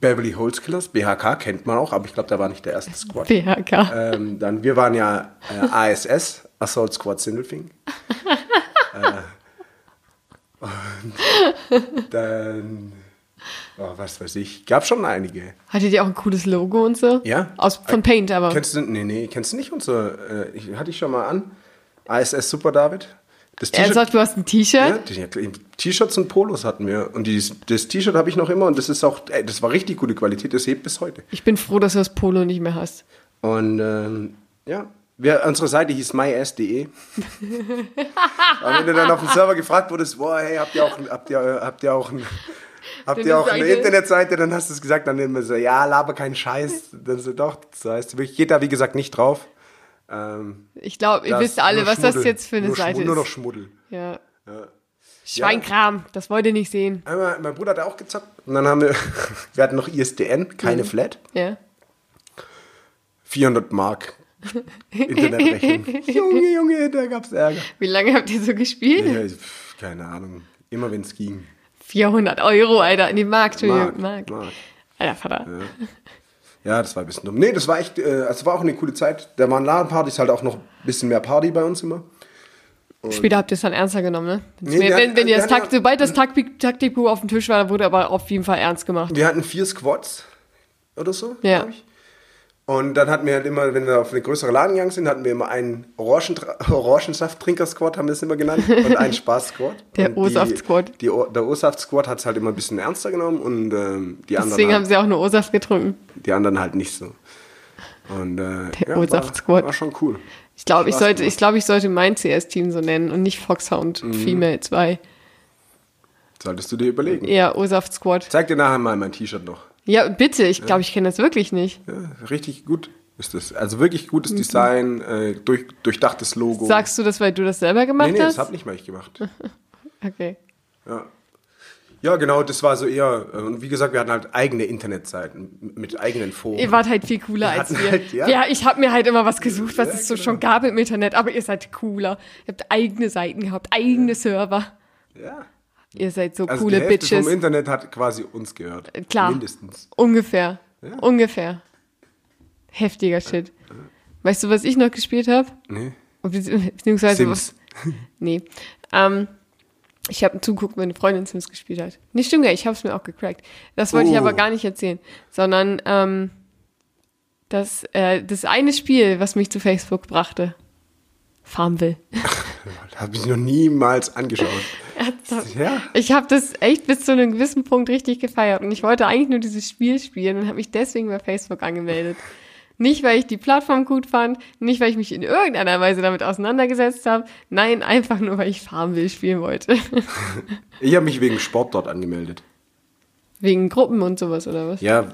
Beverly Hills Killers, BHK kennt man auch, aber ich glaube, da war nicht der erste Squad. BHK. Ähm, dann, wir waren ja äh, ASS, Assault Squad Sindelfing. äh, und dann, oh, was weiß ich, gab schon einige. Hattet ihr auch ein cooles Logo und so? Ja. Aus, von Paint aber. Kennst du, nee, nee, kennst du nicht unser, äh, ich, hatte ich schon mal an, ASS Super David. Das Er sagt, du hast ein T-Shirt. ja, T-Shirts und Polos hatten wir. Und die, das T-Shirt habe ich noch immer und das ist auch, ey, das war richtig gute Qualität, das hebt bis heute. Ich bin froh, dass du das Polo nicht mehr hast. Und ähm, ja, wir, unsere Seite hieß myass.de. Aber wenn du dann auf dem Server gefragt wurdest, boah, hey, habt ihr auch, habt ihr, habt ihr auch, ein, habt ihr auch eine Seite? Internetseite, dann hast du es gesagt, dann immer so, ja, laber keinen Scheiß. Dann so, doch, das heißt, wirklich, geht da wie gesagt nicht drauf. Ähm, Ich glaube, ihr wisst alle, was das Schmuddel. jetzt für eine Seite Schmu- Nur noch ist. Schmuddel. Ja. Schweinkram, das wollt ihr nicht sehen. Einmal, mein Bruder hat auch gezockt und dann haben wir, wir hatten noch ISDN, keine Mhm. Flat, Ja. 400 Mark Internetrechnung. Junge, Junge, da gab's Ärger. Wie lange habt ihr so gespielt? Ja, pf, keine Ahnung. Immer wenn es ging. 400 Euro, Alter. Nee, Mark, Entschuldigung, Mark. Mark. Alter Vater. Ja, das war ein bisschen dumm. Nee, das war echt, äh, es war auch eine coole Zeit. Da waren LAN-Partys halt auch noch ein bisschen mehr Party bei uns immer. Später habt ihr es dann ernster genommen, ne? Nee, wenn, wenn ihr das Takt, ja- sobald das Taktik, Taktikbuch auf dem Tisch war, wurde aber auf jeden Fall ernst gemacht. Wir hatten vier Squads oder so, Ja. glaub ich. Und dann hatten wir halt immer, wenn wir auf eine größere Laden gegangen sind, hatten wir immer einen Orangentra- Orangensaft-Trinker-Squad, haben wir es immer genannt, und einen Spaß-Squad. Der O-Saft-Squad. Der O-Saft-Squad hat es halt immer ein bisschen ernster genommen und ähm, die, anderen Deswegen haben halt, sie auch nur O-Saft getrunken. die anderen halt nicht so. Und äh, Der ja, O-Saft-Squad. War, war schon cool. Ich glaube, ich sollte, ich glaube, ich sollte mein CS-Team so nennen und nicht Foxhound Mhm. Female 2. Solltest du dir überlegen. Ja, O-Saft Squad. Zeig dir nachher mal mein T-Shirt noch. Ja, bitte. Ich glaube, ich kenne das wirklich nicht. Ja, richtig gut ist das. Also wirklich gutes Design, äh, durch, durchdachtes Logo. Sagst du das, weil du das selber gemacht nee, nee, hast? das hab nicht mal ich gemacht. okay. Ja. Ja, genau, das war so eher, äh, und wie gesagt, wir hatten halt eigene Internetseiten mit eigenen Foren. Ihr wart halt viel cooler als hatten wir. halt- ja. ja. ich habe mir halt immer was gesucht, was Ja, es so genau. schon gab im Internet, aber ihr seid cooler. Ihr habt eigene Seiten gehabt, eigene Server. Ja. Ihr seid so Also coole die Hälfte Bitches. vom Internet hat quasi uns gehört. Klar. Mindestens. Ungefähr. Ungefähr. Heftiger Shit. Weißt du, was ich noch gespielt habe? Nee. Beziehungsweise Sims. was. Nee. Ähm, ich habe zuguckt, wenn eine Freundin Sims gespielt hat. Nicht stimmt, ja, ich habe es mir auch gecrackt. Das wollte ich Oh. aber gar nicht erzählen, sondern ähm, das, äh, das eine Spiel, was mich zu Facebook brachte. Farmville. Habe ich noch niemals angeschaut. Ja. Ich habe das echt bis zu einem gewissen Punkt richtig gefeiert und ich wollte eigentlich nur dieses Spiel spielen und habe mich deswegen bei Facebook angemeldet. Nicht, weil ich die Plattform gut fand, nicht, weil ich mich in irgendeiner Weise damit auseinandergesetzt habe. Nein, einfach nur, weil ich Farmville spielen wollte. Ich habe mich wegen Sport dort angemeldet. Wegen Gruppen und sowas, oder was? Ja,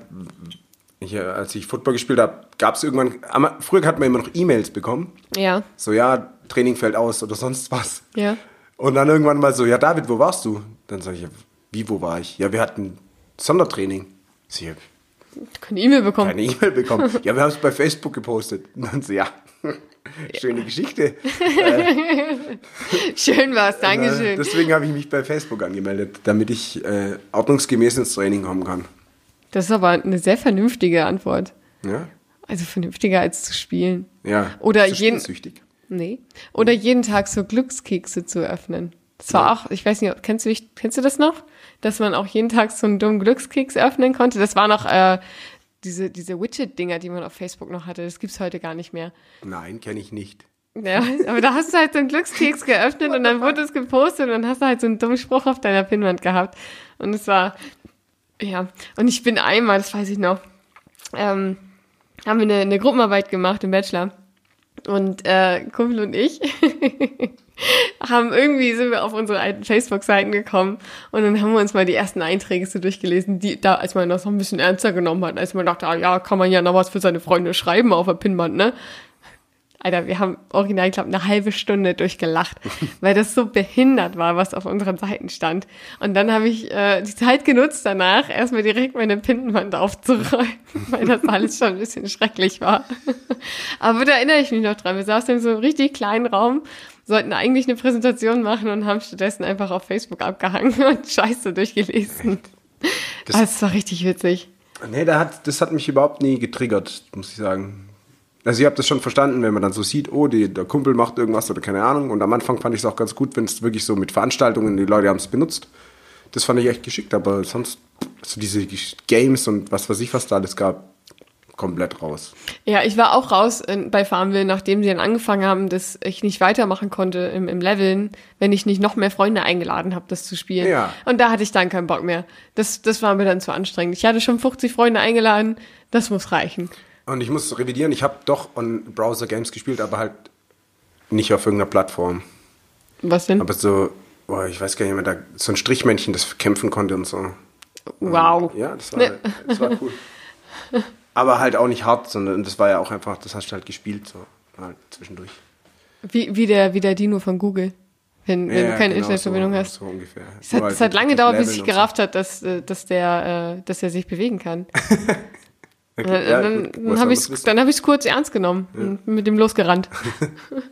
ich, äh, als ich Football gespielt habe, gab es irgendwann, früher hat man immer noch E-Mails bekommen. Ja, So, ja, Training fällt aus oder sonst was. ja. Und dann irgendwann mal so, ja, David, wo warst du? Dann sage ich, wie, wo war ich? Ja, wir hatten Sondertraining. Sie haben Keine E-Mail bekommen. keine E-Mail bekommen. ja, wir haben es bei Facebook gepostet. Und dann so, ja, schöne Geschichte. Schön war's, Äh, Dankeschön. deswegen habe ich mich bei Facebook angemeldet, damit ich äh, ordnungsgemäß ins Training kommen kann. Das ist aber eine sehr vernünftige Antwort. Ja, Also vernünftiger als zu spielen. ja. Oder jeden-? Nee. Oder jeden Tag so Glückskekse zu öffnen. Das war auch, ich weiß nicht, kennst du, dich- kennst du das noch? Dass man auch jeden Tag so einen dummen Glückskeks öffnen konnte. Das war noch äh, diese, diese Widget-Dinger, die man auf Facebook noch hatte. Das gibt's heute gar nicht mehr. Nein, kenne ich nicht. Ja, aber da hast du halt so einen Glückskeks geöffnet und dann wurde es gepostet und dann hast du halt so einen dummen Spruch auf deiner Pinnwand gehabt. Und es war, ja. Und ich bin einmal, das weiß ich noch, ähm, haben wir eine, eine Gruppenarbeit gemacht im Bachelor. Und äh, Kumpel und ich haben irgendwie sind wir auf unsere alten Facebook-Seiten gekommen und dann haben wir uns mal die ersten Einträge so durchgelesen, die da, als man das noch ein bisschen ernster genommen hat, als man dachte, ah, ja, kann man ja noch was für seine Freunde schreiben auf der Pinnwand, ne? Alter, wir haben original, glaube eine halbe Stunde durchgelacht, weil das so behindert war, was auf unseren Seiten stand. Und dann habe ich äh, die Zeit genutzt danach, erstmal direkt meine Pinnwand aufzuräumen, weil das alles schon ein bisschen schrecklich war. Aber da erinnere ich mich noch dran. Wir saßen in so einem richtig kleinen Raum, sollten eigentlich eine Präsentation machen und haben stattdessen einfach auf Facebook abgehangen und Scheiße durchgelesen. Das- Das, das war richtig witzig. Nee, da hat, das hat mich überhaupt nie getriggert, muss ich sagen. Also ich habe das schon verstanden, wenn man dann so sieht, oh, die, der Kumpel macht irgendwas oder keine Ahnung. Und am Anfang fand ich es auch ganz gut, wenn es wirklich so mit Veranstaltungen, die Leute haben es benutzt. Das fand ich echt geschickt, aber sonst so diese Games und was weiß ich, was da alles gab, komplett raus. Ja, ich war auch raus äh, bei Farmville, nachdem sie dann angefangen haben, dass ich nicht weitermachen konnte im, im Leveln, wenn ich nicht noch mehr Freunde eingeladen habe, das zu spielen. Ja. Und da hatte ich dann keinen Bock mehr. Das, das war mir dann zu anstrengend. Ich hatte schon 50 Freunde eingeladen, das muss reichen. Und ich muss revidieren, ich habe doch on Browser-Games gespielt, aber halt nicht auf irgendeiner Plattform. Was denn? Aber so, boah, ich weiß gar nicht mehr, da, so ein Strichmännchen, das kämpfen konnte und so. wow. Ja, das war, Ne. das war cool. Aber halt auch nicht hart, sondern das war ja auch einfach, das hast du halt gespielt, so halt zwischendurch. Wie, wie, der, wie der Dino von Google, wenn, wenn Ja, du keine genau, Internetverbindung so, hast. So ungefähr. Es hat, es halt hat lange gedauert, bis ich und so. gerafft hat, dass, äh, dass, der, äh, dass er sich bewegen kann. Okay, Dann, ja, dann, dann habe ich dann hab kurz ernst genommen und mit dem losgerannt. das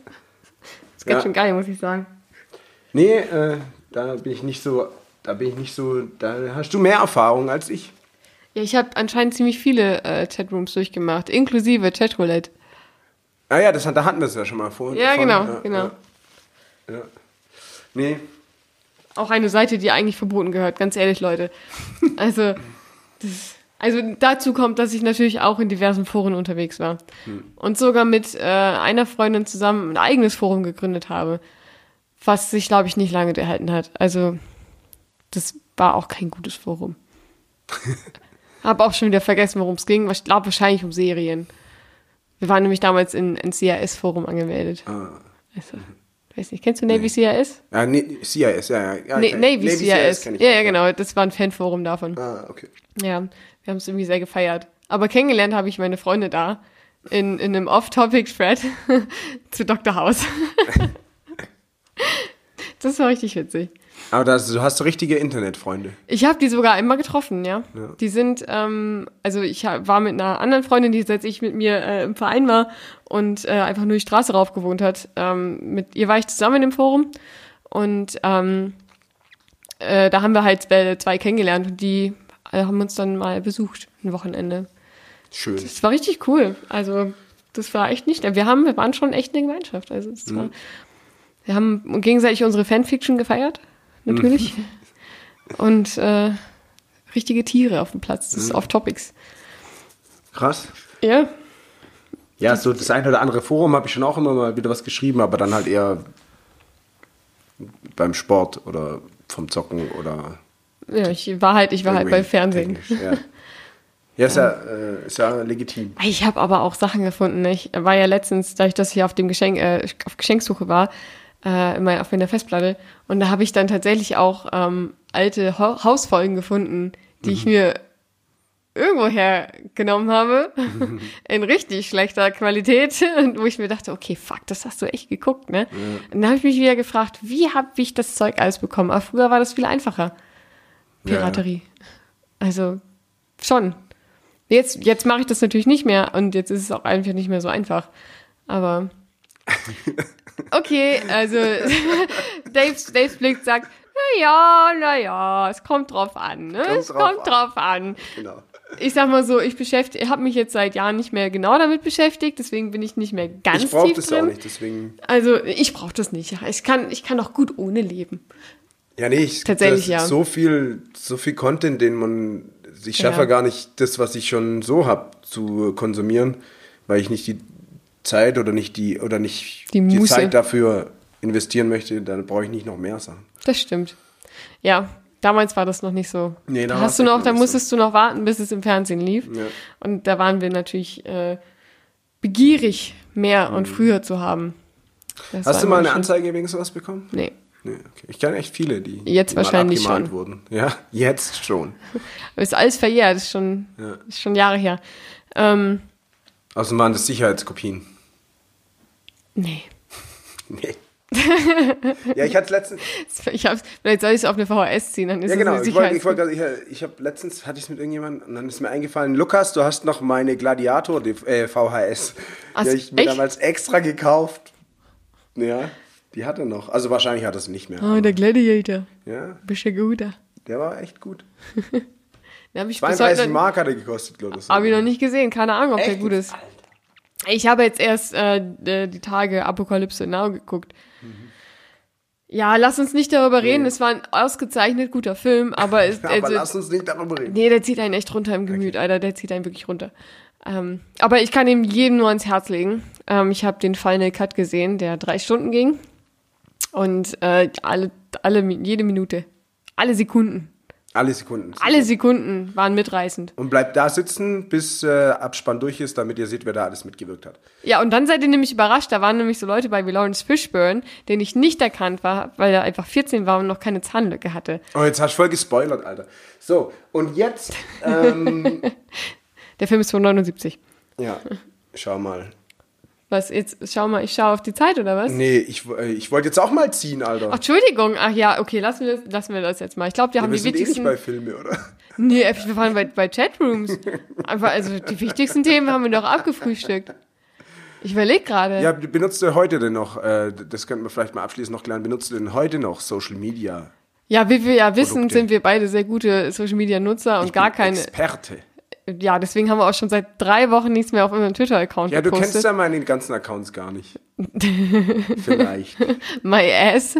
ist ganz Ja. schön geil, muss ich sagen. Nee, äh, da bin ich nicht so, da bin ich nicht so, da hast du mehr Erfahrung als ich. Ja, ich habe anscheinend ziemlich viele äh, Chatrooms durchgemacht, inklusive Chatroulette. Ah ja, das, hat- da hatten wir es ja schon mal vorhin. Ja, von, genau, genau. Ja, ja. Nee, Auch eine Seite, die eigentlich verboten gehört, ganz ehrlich, Leute. Also, das, also dazu kommt, dass ich natürlich auch in diversen Foren unterwegs war. Und sogar mit äh, einer Freundin zusammen ein eigenes Forum gegründet habe, was sich, glaube ich, nicht lange gehalten hat. Also, das war auch kein gutes Forum. Habe auch schon wieder vergessen, worum es ging. Ich glaube wahrscheinlich um Serien. Wir waren nämlich damals in ein CAS-Forum angemeldet. ah, Also, Weiß nicht, kennst du Navy CIS? Ja, nee, CIS, ja, ja. ja Nee, okay. Navy, CIS. kenn ich Ja, ja, genau. Das war ein Fanforum davon. Ah, okay. Ja, wir haben es irgendwie sehr gefeiert. Aber kennengelernt habe ich meine Freunde da in, in einem Off-Topic-Thread zu Dr. House. das war richtig witzig. Aber das, du hast so richtige Internetfreunde. Ich habe die sogar einmal getroffen, ja. Ja. Die sind, ähm, also ich war mit einer anderen Freundin, die seit ich mit mir äh, im Verein war und äh, einfach nur die Straße rauf gewohnt hat. Ähm, mit ihr war ich zusammen im Forum und ähm, äh, da haben wir halt äh, zwei kennengelernt und die haben uns dann mal besucht, ein Wochenende. Schön. Das war richtig cool. Also, das war echt nicht. Wir haben, wir waren schon echt eine Gemeinschaft. Also, es Mhm. war, wir haben gegenseitig unsere Fanfiction gefeiert, natürlich. Mhm. Und äh, richtige Tiere auf dem Platz. Das Mhm. ist off Topics. Krass. Ja. Ja, so das eine oder andere Forum habe ich schon auch immer mal wieder was geschrieben, aber dann halt eher beim Sport oder vom Zocken oder Ja, ich war halt, ich war halt bei irgendwie Fernsehen. Ja, ja ist ja, äh, ist ja legitim. Ich habe aber auch Sachen gefunden. Ich war ja letztens, dadurch, dass ich auf dem Geschenk, äh, auf Geschenksuche war, äh, in meiner, auf meiner Festplatte, und da habe ich dann tatsächlich auch ähm, alte ha Hausfolgen gefunden, die ich mir irgendwoher genommen habe, in richtig schlechter Qualität, und wo ich mir dachte, okay, fuck, das hast du echt geguckt, ne? Und dann habe ich mich wieder gefragt, wie habe ich das Zeug alles bekommen? Aber früher war das viel einfacher. Ja, ja. Piraterie. Also schon. Jetzt, jetzt mache ich das natürlich nicht mehr und jetzt ist es auch einfach nicht mehr so einfach. Aber okay, also Daves, Daves Blick sagt, na ja, na ja, es kommt drauf an, ne? Kommt es drauf kommt an. drauf an. Genau. Ich sag mal so, ich beschäftige, habe mich jetzt seit Jahren nicht mehr genau damit beschäftigt, deswegen bin ich nicht mehr ganz Ich brauche tief das drin. auch nicht, deswegen. Also ich brauche das nicht. Ich kann, ich kann auch gut ohne leben. Ja, nee, ich Tatsächlich, ja. so viel, so viel Content, den man. Ich schaffe Ja. gar nicht das, was ich schon so habe, zu konsumieren, weil ich nicht die Zeit oder nicht die oder nicht Die Muße. Zeit dafür investieren möchte, dann brauche ich nicht noch mehr Sachen. Das stimmt. Ja, damals war das noch nicht so. Nee, da hast du noch, da musstest du noch warten, bis es im Fernsehen lief. Ja. Und da waren wir natürlich äh, begierig, mehr und früher zu haben. Das Mhm. Hast du mal eine schon- Anzeige wegen sowas bekommen? Nee. Nee, okay. Ich kenne echt viele, die Jetzt wahrscheinlich schon. wurden. Ja, jetzt schon. Ist alles verjährt, ist schon, Ja. ist schon Jahre her. Ähm, Außerdem waren das Sicherheitskopien. nee. Nee. ja, ich hatte letztens. Ich hab's, vielleicht soll ich es auf eine VHS ziehen, dann ist Ja, es genau. eine Ich, wollte, ich, ich, ich habe letztens hatte ich es mit irgendjemandem und dann ist mir eingefallen, Lukas, du hast noch meine Gladiator die, äh, VHS. Ach, die habe ich mir echt? damals extra gekauft. Ja, die hat er noch. Also wahrscheinlich hat er es nicht mehr. Oh, der Gladiator. Ja, Bist du guter. der war echt gut. Hab ich bis 32 heute Mark hat er gekostet, glaube ich. Habe ich noch nicht gesehen, keine Ahnung, ob der Echt? gut ist. Ich habe jetzt erst äh, die Tage Apokalypse Now geguckt. Ja, lass uns nicht darüber reden. Es war ein ausgezeichnet guter Film, aber, es, Aber also, lass uns nicht darüber reden. nee, der zieht einen echt runter im Gemüt, Alter. Der zieht einen wirklich runter. Ähm, aber ich kann ihm jedem nur ans Herz legen. Ähm, ich habe den Final Cut gesehen, der drei Stunden ging. Und äh, alle, alle, jede Minute, alle Sekunden, Alle Sekunden. alle Sekunden waren mitreißend. Und bleibt da sitzen, bis äh, Abspann durch ist, damit ihr seht, wer da alles mitgewirkt hat. Ja, und dann seid ihr nämlich überrascht. Da waren nämlich so Leute bei wie Lawrence Fishburne, den ich nicht erkannt war, weil er einfach 14 war und noch keine Zahnlücke hatte. Oh, jetzt hast du voll gespoilert, Alter. So, und jetzt, ähm, Der Film ist von 79. ja, schau mal. Was, jetzt schau mal, ich schaue auf die Zeit oder was? Nee, ich, äh, ich wollte jetzt auch mal ziehen, Alter. Ach, Entschuldigung, ach ja, okay, lassen wir, lassen wir das jetzt mal. Ich glaube, wir haben wir die sind eh nicht wichtigsten. bei Filme, oder? nee, wir waren bei, bei Chatrooms. Einfach, also die wichtigsten Themen haben wir doch abgefrühstückt. Ich überlege gerade. Ja, benutzt du heute denn noch, äh, das könnten wir vielleicht mal abschließend noch klären, benutzt du denn heute noch Social Media? Ja, wie wir ja wissen, Produkte. sind wir beide sehr gute Social Media Nutzer und Ich gar keine. Experte. Ja, deswegen haben wir auch schon seit drei Wochen nichts mehr auf unserem Twitter-Account Ja, du gepostet. kennst ja meine ganzen Accounts gar nicht. Vielleicht. My ass.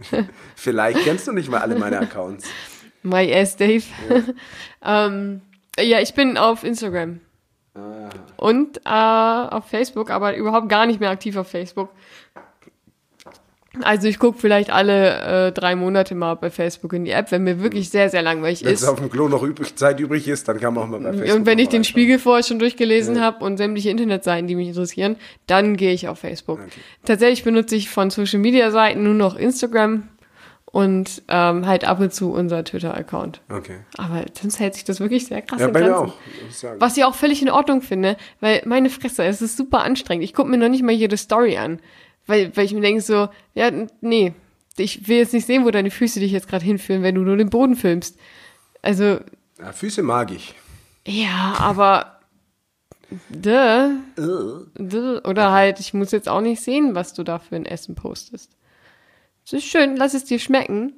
Vielleicht kennst du nicht mal alle meine Accounts. My ass Dave. ähm, ja, ich bin auf Instagram. Ah. Und äh, auf Facebook, aber überhaupt gar nicht mehr aktiv auf Facebook. Also ich gucke vielleicht alle äh, drei Monate mal bei Facebook in die App, wenn mir wirklich sehr, sehr langweilig Wenn es ist. auf dem Klo noch übrig, Zeit übrig ist, dann kann man auch mal bei Facebook Und wenn ich den. Spiegel vorher schon durchgelesen habe und sämtliche Internetseiten, die mich interessieren, dann gehe ich auf Facebook. Tatsächlich benutze ich von Social Media Seiten nur noch Instagram und ähm, halt ab und zu unser Twitter-Account. Okay. Aber sonst hält sich das wirklich sehr krass Ja, in bei mir Grenzen. auch. ich sagen. Was ich auch völlig in Ordnung finde, weil meine Fresse, es ist super anstrengend. Ich gucke mir noch nicht mal jede Story an. Weil, weil ich mir denke so, ja, nee, ich will jetzt nicht sehen, wo deine Füße dich jetzt gerade hinführen, wenn du nur den Boden filmst. Also, Ja, Füße mag ich. ja, aber duh, duh, oder halt, ich muss jetzt auch nicht sehen, was du da für ein Essen postest. Es ist schön, lass es dir schmecken,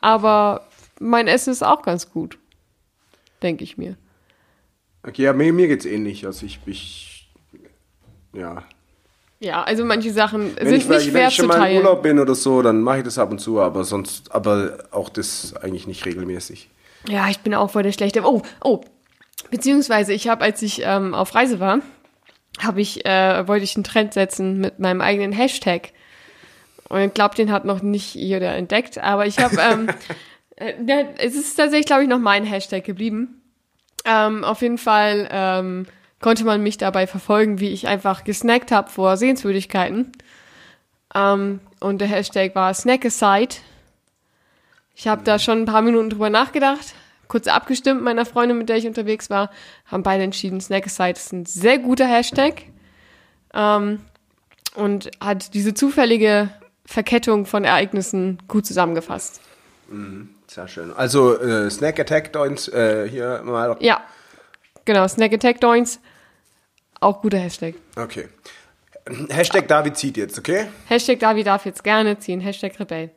aber mein Essen ist auch ganz gut. Denke ich mir. Okay, ja, mir, mir geht's ähnlich. Also ich, ich ja. Ja, also manche Sachen Wenn sind ich, nicht wenn schwer ich schon mal im teilen. Urlaub bin oder so, dann mache ich das ab und zu, aber sonst, aber auch das eigentlich nicht regelmäßig. Ja, ich bin auch voll der Schlechte. Oh, oh. Beziehungsweise ich habe, als ich ähm, auf Reise war, habe ich, äh, wollte ich einen Trend setzen mit meinem eigenen Hashtag. Und ich glaube, den hat noch nicht jeder entdeckt, aber ich habe, ähm, äh, der- es ist tatsächlich, glaube ich, noch mein Hashtag geblieben. Ähm, auf jeden Fall ähm, konnte man mich dabei verfolgen, wie ich einfach gesnackt habe vor Sehenswürdigkeiten. Ähm, und der Hashtag war Snackaside. Ich habe da schon ein paar Minuten drüber nachgedacht, kurz abgestimmt mit meiner Freundin, mit der ich unterwegs war, haben beide entschieden, Snackaside ist ein sehr guter Hashtag ähm, und hat diese zufällige Verkettung von Ereignissen gut zusammengefasst. Sehr schön. Also äh, Snack Attack Doins, äh, hier mal. Ja, genau, Snack Attack Doins, auch guter Hashtag. Okay. Hashtag David zieht jetzt, okay? Hashtag David darf jetzt gerne ziehen, Hashtag Rebell.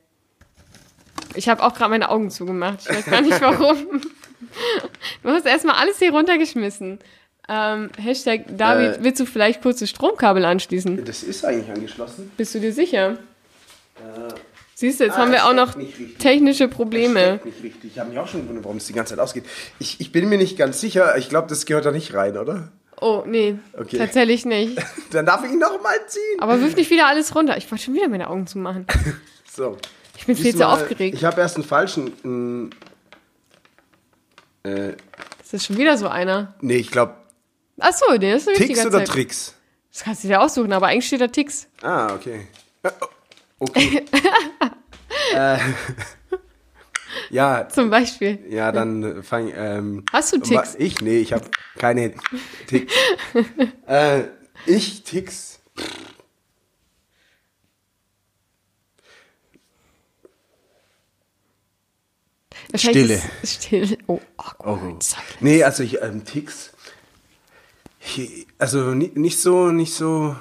Ich habe auch gerade meine Augen zugemacht. Ich weiß gar nicht warum. Du hast erstmal alles hier runtergeschmissen. Ähm, Hashtag David, Äh. willst du vielleicht kurz das Stromkabel anschließen? Das ist eigentlich angeschlossen. Bist du dir sicher? Siehst du, jetzt Ah, haben wir auch noch technische Probleme. Nicht richtig. Ich habe mich auch schon gewundert, warum es die ganze Zeit ausgeht. Ich, ich bin mir nicht ganz sicher. Ich glaube, das gehört da nicht rein, oder? Oh, nee, Okay. tatsächlich nicht. Dann darf ich ihn noch mal ziehen. Aber wirf nicht wieder alles runter. Ich wollte schon wieder meine Augen zumachen. So. Ich bin viel zu aufgeregt. Ich habe erst einen falschen. äh, Das ist schon wieder so einer. nee, ich glaube, Ach so, nee, das ist ein Ticks oder Zeit. Tricks? Das kannst du dir aussuchen, aber eigentlich steht da Ticks. Ah, okay. Äh, Okay. äh, ja, Zum Beispiel. ja, dann fang. Ähm, Hast du Ticks? Ich? Nee, ich habe keine Ticks. äh, ich Ticks. Stille. Ist still. Oh, Oh. awkward. Nee, also ich, ähm, Ticks. Hi- Also ni- nicht so, nicht so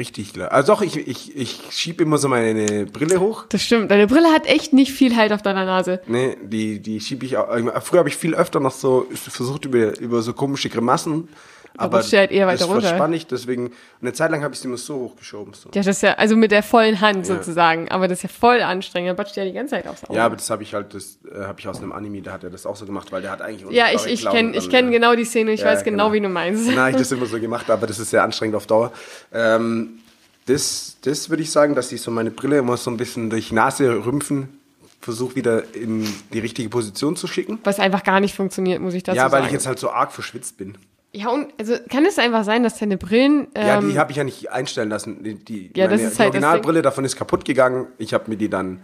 richtig klar. Also doch, ich, ich, ich schiebe immer so meine Brille hoch. Das stimmt. Deine Brille hat echt nicht viel Halt auf deiner Nase. Nee, die, die schiebe ich auch. Früher habe ich viel öfter noch so versucht über, über so komische Grimassen. Aber rutscht halt eher weiter das runter. verspann ich, deswegen. eine Zeit lang habe ich sie immer so hochgeschoben. So. Ja, das ist ja, also mit der vollen Hand sozusagen. Aber das ist ja voll anstrengend. Dann batscht ja die ganze Zeit aufs Auge. Ja, aber das habe ich halt, das äh, habe ich aus einem Anime, da hat er das auch so gemacht, weil der hat eigentlich Ja, ich, ich kenne ich kenn genau die Szene. Ich ja, weiß genau, genau. wie du meinst. Habe ich das immer so gemacht, aber das ist sehr anstrengend auf Dauer. Ähm, das das würde ich sagen, dass ich so meine Brille immer so ein bisschen durch Nase rümpfen versuche wieder in die richtige Position zu schicken. Was einfach gar nicht funktioniert, muss ich dazu ja, weil sagen. ich jetzt halt so arg verschwitzt bin. Ja, und also kann es einfach sein, dass deine Brillen. Ähm, Ja, die habe ich ja nicht einstellen lassen. Die, die, Ja, das meine, halt Originalbrille davon ist kaputt gegangen. Ich habe mir die dann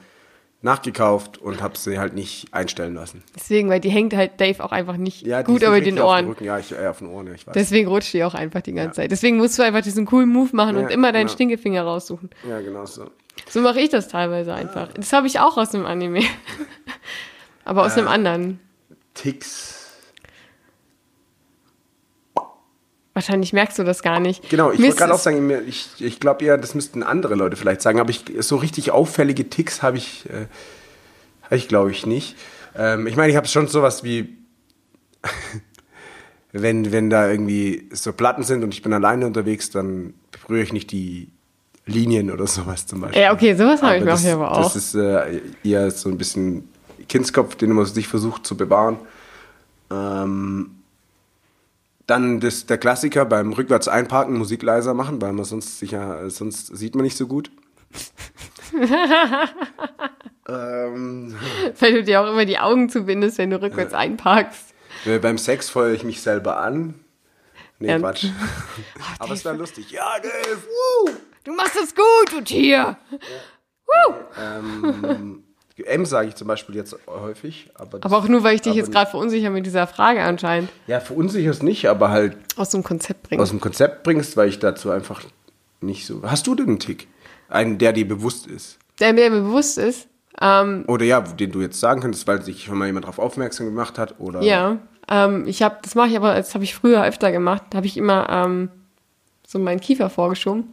nachgekauft und habe sie halt nicht einstellen lassen. deswegen, weil die hängt halt Dave auch einfach nicht Ja, gut über den Auf Ohren. den Rücken. Ja, ich, äh, auf den Ohren, ja, ich weiß. Deswegen rutscht die auch einfach die ganze Zeit. Deswegen musst du einfach diesen coolen Move machen Ja, und immer deinen genau. Stinkefinger raussuchen. ja, genau so. So mache ich das teilweise einfach. Das habe ich auch aus einem Anime. Aber aus einem anderen. Ticks. Wahrscheinlich merkst du das gar nicht. Genau, ich wollte gerade auch sagen, ich, ich glaube ja, das müssten andere Leute vielleicht sagen, aber ich, so richtig auffällige Ticks habe ich, äh, habe ich glaube ich nicht. Ähm, ich meine, ich habe schon sowas wie, wenn, wenn da irgendwie so Platten sind und ich bin alleine unterwegs, dann berühre ich nicht die Linien oder sowas zum Beispiel. Ja, okay, sowas habe ich mir auch aber auch. Das ist äh, eher so ein bisschen Kindskopf, den man sich versucht zu bewahren. Ähm, dann das, der Klassiker beim rückwärts einparken, Musik leiser machen, weil man sonst sicher, sonst sieht man nicht so gut. ähm, Weil du dir auch immer die Augen zubindest, wenn du rückwärts einparkst. äh, beim Sex feuere ich mich selber an. Nee, Ja. Quatsch. Aber es war lustig. Ja, Dave, woo! Du machst es gut, du Tier! Ähm, M sage ich zum Beispiel jetzt häufig. Aber, Aber auch nur, weil ich dich jetzt gerade verunsicher mit dieser Frage anscheinend Ja, verunsicher ist nicht, aber halt aus dem Konzept bringst. aus dem Konzept bringst, weil ich dazu einfach nicht so. Hast du denn einen Tick? Einen, der dir bewusst ist? Der mir bewusst ist, ähm, Oder ja, den du jetzt sagen könntest, weil sich schon mal jemand darauf aufmerksam gemacht hat? Oder ja, ähm, ich habe, das mache ich aber, das habe ich früher öfter gemacht, da habe ich immer ähm, so meinen Kiefer vorgeschoben,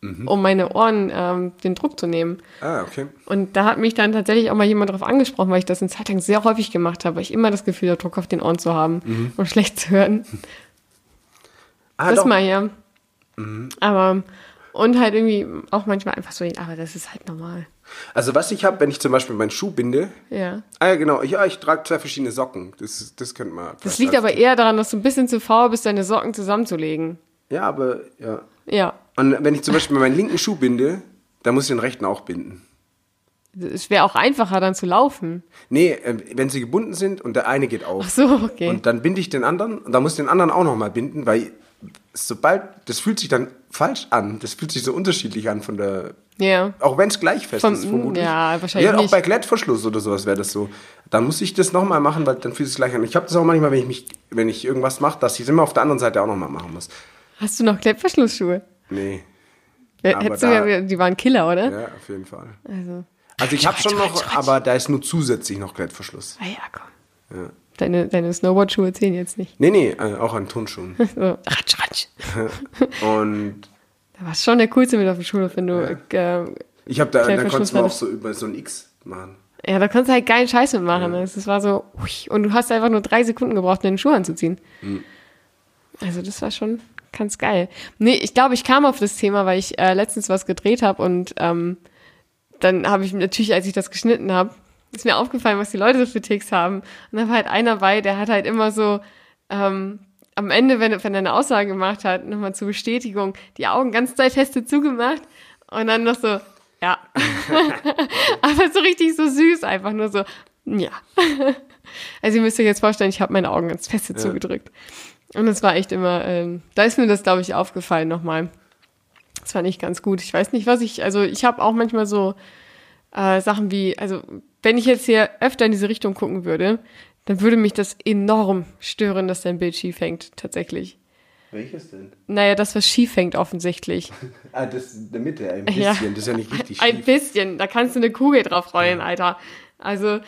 um meine Ohren ähm, den Druck zu nehmen. Ah, okay. Und da hat mich dann tatsächlich auch mal jemand darauf angesprochen, weil ich das eine Zeit lang sehr häufig gemacht habe, weil ich immer das Gefühl habe, Druck auf den Ohren zu haben und schlecht zu hören. Ah, das doch. mal, ja. Aber, und halt irgendwie auch manchmal einfach so, aber das ist halt normal. Also was ich habe, wenn ich zum Beispiel meinen Schuh binde. Ja. Ah ja, genau. Ja, ich trage zwei verschiedene Socken. Das, das könnte man. Das liegt aber eher daran, dass du ein bisschen zu faul bist, deine Socken zusammenzulegen. Ja, aber ja. Ja. Und wenn ich zum Beispiel meinen linken Schuh binde, dann muss ich den rechten auch binden. Es wäre auch einfacher, dann zu laufen. Nee, äh, wenn sie gebunden sind und der eine geht auf. Ach so, okay. Und dann binde ich den anderen und dann muss ich den anderen auch nochmal binden, weil sobald, das fühlt sich dann falsch an. Das fühlt sich so unterschiedlich an von der, ja. auch wenn es gleich fest Vom- ist, vermutlich. ja, wahrscheinlich Ja, auch nicht. bei Klettverschluss oder sowas wäre das so. Dann muss ich das nochmal machen, weil dann fühlt es sich gleich an. Ich habe das auch manchmal, wenn ich mich, wenn ich irgendwas mache, dass ich es immer auf der anderen Seite auch nochmal machen muss. Hast du noch Klettverschlussschuhe? Nee, Ja, Hättest du da- ja, die waren Killer, oder? ja, auf jeden Fall. Also. Also ich habe schon noch, aber da ist nur zusätzlich noch Klettverschluss. Ah ja, komm. Deine, deine Snowboardschuhe zählen jetzt nicht. Nee, nee, äh, auch an Turnschuhen. So, ratsch, ratsch. Und Da warst schon der Coolste mit auf dem Schulhof, wenn du. Ja, äh, ich habe da, da konntest du auch so über so ein X machen. ja, da konntest du halt geilen Scheiß mitmachen. ne? Das war so. ui, Und du hast einfach nur drei Sekunden gebraucht, deine Schuhe anzuziehen. Mhm. Also, das war schon ganz geil. Nee, ich glaube, ich kam auf das Thema, weil ich äh, letztens was gedreht habe und ähm, dann habe ich natürlich, als ich das geschnitten habe, ist mir aufgefallen, was die Leute so für Ticks haben. Und da war halt einer bei, der hat halt immer so ähm, am Ende, wenn, wenn er eine Aussage gemacht hat, nochmal zur Bestätigung, die Augen ganz doll feste zugemacht und dann noch so, ja. Aber so richtig so süß, einfach nur so, ja. Also ihr müsst euch jetzt vorstellen, ich habe meine Augen ganz feste zugedrückt. Und das war echt immer, ähm, da ist mir das, glaube ich, aufgefallen nochmal. Das fand ich ganz gut. Ich weiß nicht, was ich, also ich habe auch manchmal so äh, Sachen wie, also wenn ich jetzt hier öfter in diese Richtung gucken würde, dann würde mich das enorm stören, dass dein Bild schief hängt, tatsächlich. Welches denn? Naja, das, was schief hängt, offensichtlich. Ah, das in der Mitte, ein bisschen. Ja. Das ist ja nicht richtig Ein schief. bisschen, da kannst du eine Kugel drauf rollen, Alter. Also,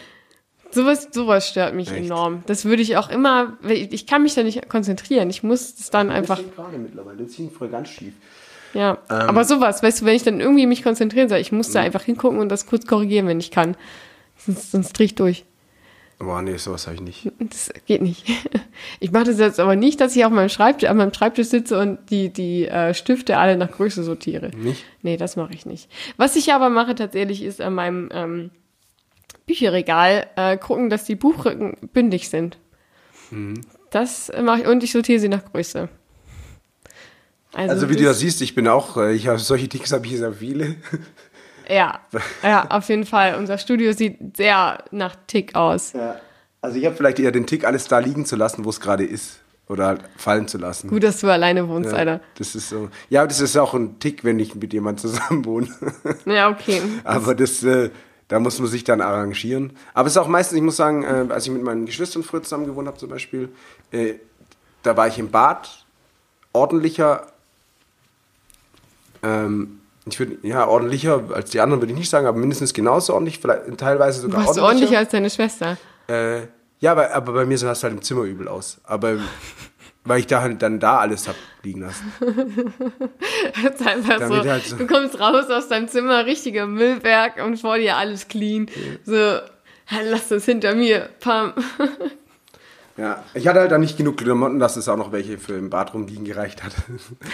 sowas, sowas stört mich Echt? enorm. Das würde ich auch immer, ich kann mich da nicht konzentrieren. Ich muss das dann einfach, Bisschen gerade mittlerweile. Das ist früher ganz schief. ja. Ähm. Aber sowas, weißt du, wenn ich dann irgendwie mich konzentrieren soll, ich muss da einfach hingucken und das kurz korrigieren, wenn ich kann. Sonst, sonst dreh ich durch. Boah, nee, sowas habe ich nicht. Das geht nicht. Ich mache das jetzt aber nicht, dass ich auf meinem Schreibtisch, an meinem Schreibtisch sitze und die, die äh, Stifte alle nach Größe sortiere. Nicht? Nee, das mache ich nicht. Was ich aber mache tatsächlich, ist an meinem ähm, Bücherregal äh, gucken, dass die Buchrücken bündig sind. Mhm. Das mache ich und ich sortiere sie nach Größe. Also wie du das siehst, ich bin auch, äh, ich habe solche Ticks habe ich sehr viele. Ja, ja, auf jeden Fall. Unser Studio sieht sehr nach Tick aus. Ja. Also ich habe vielleicht eher den Tick, alles da liegen zu lassen, wo es gerade ist. Oder halt fallen zu lassen. Gut, dass du alleine wohnst, ja, Alter. Das ist so. Ja, das ist auch ein Tick, wenn ich mit jemandem zusammen wohne. Ja, okay. Aber das, äh, da muss man sich dann arrangieren. Aber es ist auch meistens, ich muss sagen, äh, als ich mit meinen Geschwistern früher zusammen gewohnt habe zum Beispiel, äh, da war ich im Bad ordentlicher, ähm, ich würde, ja, ordentlicher als die anderen würde ich nicht sagen, aber mindestens genauso ordentlich, vielleicht teilweise sogar Warst du ordentlicher als deine Schwester? Äh, ja, aber, aber bei mir sah es halt im Zimmer übel aus. Aber weil ich da halt dann da alles hab liegen lassen. Das ist einfach Damit so, halt so- du kommst raus aus deinem Zimmer, richtiger Müllberg und vor dir alles clean. So, "Ja, lass das hinter mir, pam. Ja, ich hatte halt dann nicht genug Klamotten, dass es auch noch welche für im Bad rumliegen gereicht hat.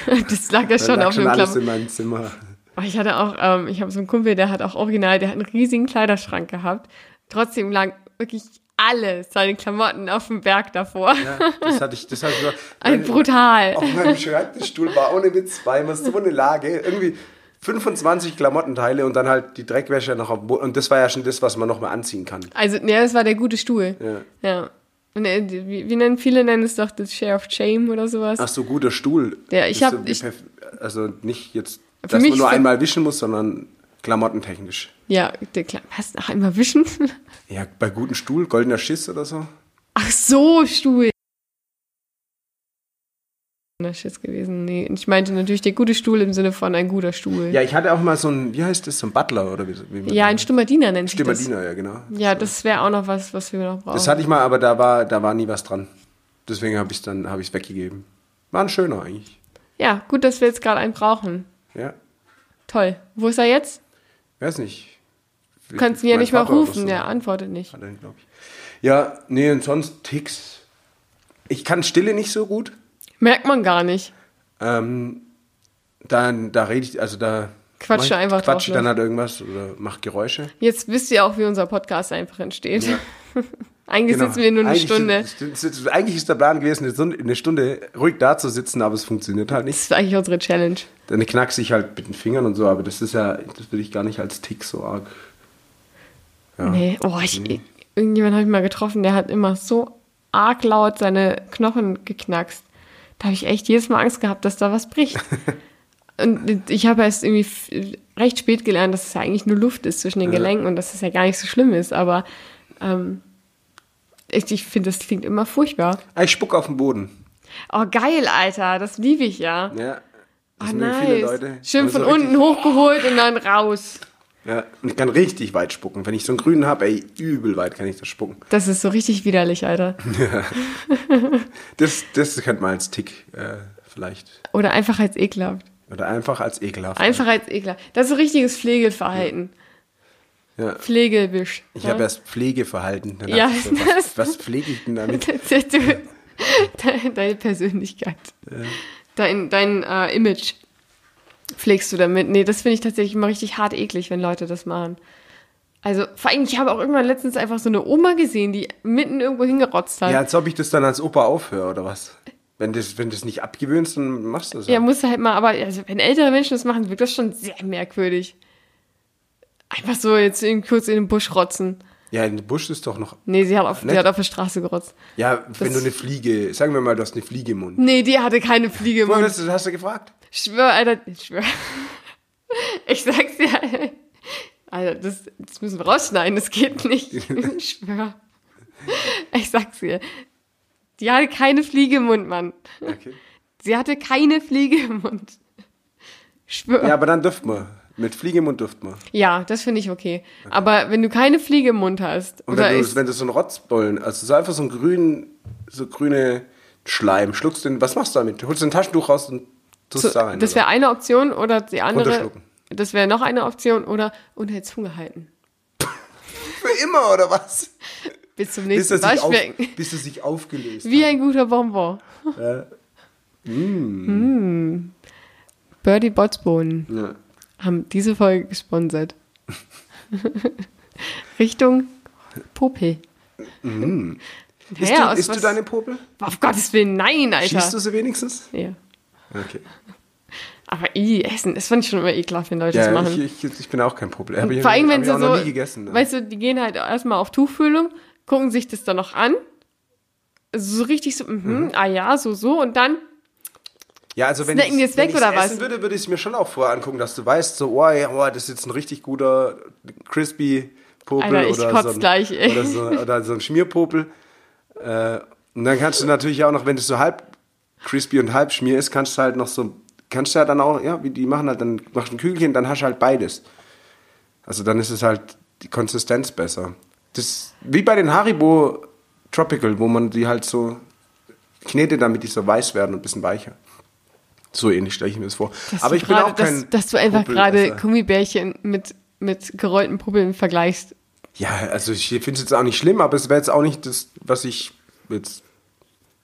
Das lag ja schon lag auf dem alles in meinem Zimmer. Oh, Ich hatte auch, ähm, ich habe so einen Kumpel, der hat auch original, der hat einen riesigen Kleiderschrank gehabt. Trotzdem lagen wirklich alle seine Klamotten auf dem Berg davor. Ja, das hatte ich, das hatte ich so. Ein brutal. Auf meinem Schreibtischstuhl war ohne Witz, immer so eine Lage. Irgendwie 25 Klamottenteile und dann halt die Dreckwäsche noch auf dem Boden. Und das war ja schon das, was man noch mal anziehen kann. Also, ja, das war der gute Stuhl. Ja. Ja. Und äh, wie, wie nennen viele nennen es doch das Share of Shame oder sowas. Ach so, guter Stuhl. Ja, ich Ist hab- so also nicht jetzt, dass man nur einmal wischen muss, sondern klamottentechnisch. Ja, der Kla was nach einmal wischen? Ja, bei gutem Stuhl, goldener Schiss oder so. Ach so, Stuhl. Das ist gewesen. Nee, ich meinte natürlich der gute Stuhl im Sinne von ein guter Stuhl. Ja, ich hatte auch mal so ein, wie heißt das, so ein Butler oder wie, wie man Ja, ein Stummerdiener nennt sich das. Stimmerdiener, ja, genau. Ja, das wäre auch noch was, was wir noch brauchen. Das hatte ich mal, aber da war, da war nie was dran. Deswegen habe ich es dann hab ich's weggegeben. War ein schöner eigentlich. ja, gut, dass wir jetzt gerade einen brauchen. Ja, Toll. Wo ist er jetzt? Weiß nicht. Du kannst ihn ja nicht mal Vater oder rufen, so. der antwortet nicht. Glaub ich. Ja, nee, und sonst Ticks. Ich kann Stille nicht so gut. Merkt man gar nicht. Ähm, dann, da rede ich, also da Quatsch mach ich- einfach Quatsch drauf dann los. halt irgendwas oder mach Geräusche. Jetzt wisst ihr auch, wie unser Podcast einfach entsteht. Eigentlich Genau. sitzen wir nur eine Eigentlich Stunde. Sind, eigentlich ist der Plan gewesen, eine Stunde, eine Stunde ruhig da zu sitzen, aber es funktioniert halt nicht. Das ist eigentlich unsere Challenge. Dann knackse ich halt mit den Fingern und so, aber das ist ja, das würde ich gar nicht als Tick so arg. Ja. Nee, oh, ich, irgendjemand habe ich mal getroffen, der hat immer so arg laut seine Knochen geknackst. Da habe ich echt jedes Mal Angst gehabt, dass da was bricht. und ich habe erst irgendwie recht spät gelernt, dass es ja eigentlich nur Luft ist zwischen den Gelenken und dass es ja gar nicht so schlimm ist. Aber ähm, ich, ich finde, das klingt immer furchtbar. Ah, Ich spuck auf den Boden. Oh, geil, Alter, das liebe ich ja. Ja. Das Oh, nice. viele Leute. Schön Aber von so unten hochgeholt und dann raus. Ja, und ich kann richtig weit spucken. Wenn ich so einen grünen habe, ey, übel weit kann ich das spucken. Das ist so richtig widerlich, Alter. Das, das könnte man als Tick äh, vielleicht. Oder einfach als ekelhaft. Oder einfach als ekelhaft. Einfach als ekelhaft. Das ist so richtiges Pflegeverhalten. Ja. Pflegewisch. Ich ja? habe erst Pflegeverhalten. Dann Ja, so, was, was pflege ich denn damit? Deine, Persönlichkeit. Dein, dein äh, Image pflegst du damit. Nee, das finde ich tatsächlich immer richtig hart eklig, wenn Leute das machen. Also, vor allem, ich habe auch irgendwann letztens einfach so eine Oma gesehen, die mitten irgendwo hingerotzt hat. Ja, Ja, als ob ich das dann als Opa aufhöre, oder was? Wenn du das, wenn das nicht abgewöhnst, dann machst du das. ja musst du halt mal, aber also, wenn ältere Menschen das machen, wirkt das schon sehr merkwürdig. Einfach so jetzt in, kurz in den Busch rotzen. ja, in den Busch ist doch noch. Nee, sie hat auf, sie hat auf der Straße gerotzt. Ja, wenn du eine Fliege, sagen wir mal, du hast eine Fliege im Mund. Nee, die hatte keine Fliege im Mund. hast du, hast du gefragt? Ich schwör, Alter, ich schwör. Ich sag's dir, Alter, das, das müssen wir rausschneiden, das geht nicht. Ich schwör. Ich sag's dir. Die hatte keine Fliege im Mund, Mann. Okay. Sie hatte keine Fliege im Mund. Ich schwör. Ja, aber dann dürft man. Mit Fliege im Mund dürft man. Ja, das finde ich okay. Aber wenn du keine Fliege im Mund hast, Und oder wenn du, wenn du so einen Rotzbollen, also so einfach so einen grünen, so grüne Schleim, schluckst den, was machst du damit? Du holst ein Taschentuch raus und tust so, da rein. das wäre eine Option oder die andere, das wäre noch eine Option oder unter Zunge halten. Für immer, oder was? Bis zum nächsten auf, Waschbecken. bis er sich aufgelöst Wie hat. ein guter Bonbon. Mm. Birdie Botsbohnen Ja. Haben diese Folge gesponsert. Richtung Popel. Isst, Ja, du, aus isst was- du deine Popel? Auf Gottes Willen, nein, Alter. Schießt du sie wenigstens? Ja. Okay. Aber i, Essen, das fand ich schon immer ekelhaft, wenn Leute das Ja, machen. ich, ich, ich bin auch kein Popel. Hab Vor allem, wenn sie so, gegessen. ne? weißt du, die gehen halt erstmal auf Tuchfühlung, gucken sich das dann noch an. So richtig so, mhm, ah ja, so, so, und dann, Ja, also wenn Snacken ich wenn ich's was? essen würde, würde ich es mir schon auch vorher angucken, dass du weißt, so, oh, ja, oh das ist jetzt ein richtig guter crispy Popel Alter, ich oder, so ein, gleich, oder, so, oder so ein Schmierpopel. Äh, und dann kannst du natürlich auch noch, wenn es so halb crispy und halb Schmier ist, kannst du halt noch so, kannst du ja dann auch, ja, wie die machen halt, dann machst du ein Kügelchen, dann hast du halt beides. Also dann ist es halt die Konsistenz besser. Das wie bei den Haribo Tropical, wo man die halt so knetet, damit die so weiß werden und ein bisschen weicher. So ähnlich stelle ich mir das vor. dass, Aber ich bin gerade, auch kein dass, dass du einfach gerade. Gummibärchen mit, mit gerollten Puppeln vergleichst. Ja, also ich finde es jetzt auch nicht schlimm, aber es wäre jetzt auch nicht das, was ich jetzt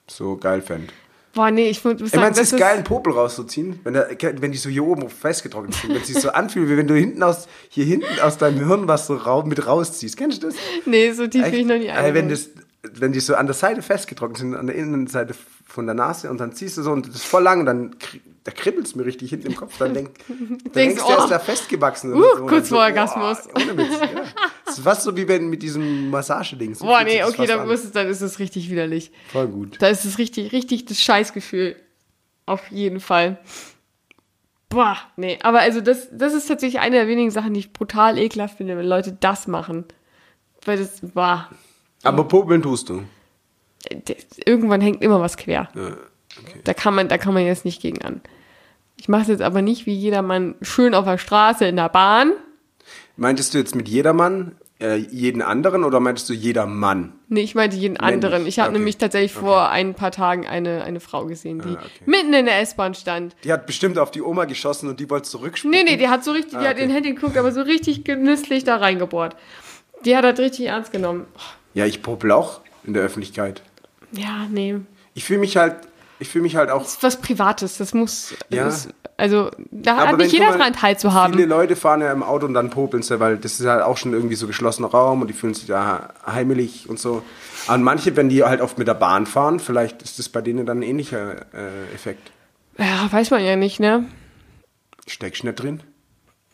so geil fände. Boah, nee, ich muss Ich sagen, meine, es das ist geil, einen Popel rauszuziehen, wenn, der, wenn die so hier oben festgetrocknet sind. Wenn es sich so anfühlt, wie wenn du hinten aus, hier hinten aus deinem Hirn was so rau, mit rausziehst. Kennst du das? Nee, so tief bin ich noch nie Äh, wenn, das, wenn die so an der Seite festgetrocknet sind, an der Innenseite von der Nase und dann ziehst du so und das ist voll lang und dann da kribbelt es mir richtig hinten im Kopf. Dann, denk, dann Denkst, du, der oh. ist da festgewachsen. Uh, so. Kurz vor so, Orgasmus. boah, ohne Witz, ja. Das ist fast so wie wenn mit diesem Massageding. So Boah, nee, okay, dann, an. muss es, dann ist es richtig widerlich. Voll gut. Da ist es richtig, richtig das Scheißgefühl. Auf jeden Fall. Boah, nee. Aber also das, das ist tatsächlich eine der wenigen Sachen, die ich brutal ekelhaft finde, wenn Leute das machen. Weil das, boah, Aber popeln tust du. Irgendwann hängt immer was quer. Ja, okay. Da kann man, da kann man jetzt nicht gegen an. Ich mache es jetzt aber nicht wie jedermann schön auf der Straße, in der Bahn. Meintest du jetzt mit jedermann äh, jeden anderen oder meintest du jeder Mann? Nee, ich meinte jeden Männlich. anderen. Ich habe Okay. nämlich tatsächlich vor ein paar Tagen eine, eine Frau gesehen, die Ah, okay. mitten in der S-Bahn stand. Die hat bestimmt auf die Oma geschossen und die wollte zurückspringen. Nee, nee, die hat so richtig, die Ah, hat okay. in den Handy geguckt, aber so richtig genüsslich da reingebohrt. Die hat das richtig ernst genommen. Ja, ich popel auch in der Öffentlichkeit. Ja, nee. Ich fühle mich halt, ich fühle mich halt auch. Das ist was Privates. Das muss. Ja. Das, also, da Aber hat nicht jeder dran teilzuhaben. Viele Leute fahren ja im Auto und dann popeln sie, weil das ist halt auch schon irgendwie so geschlossener Raum und die fühlen sich da heimelig und so. Und manche, wenn die halt oft mit der Bahn fahren, vielleicht ist das bei denen dann ein ähnlicher äh, Effekt. Ja, weiß man ja nicht, ne? Steckst nicht drin?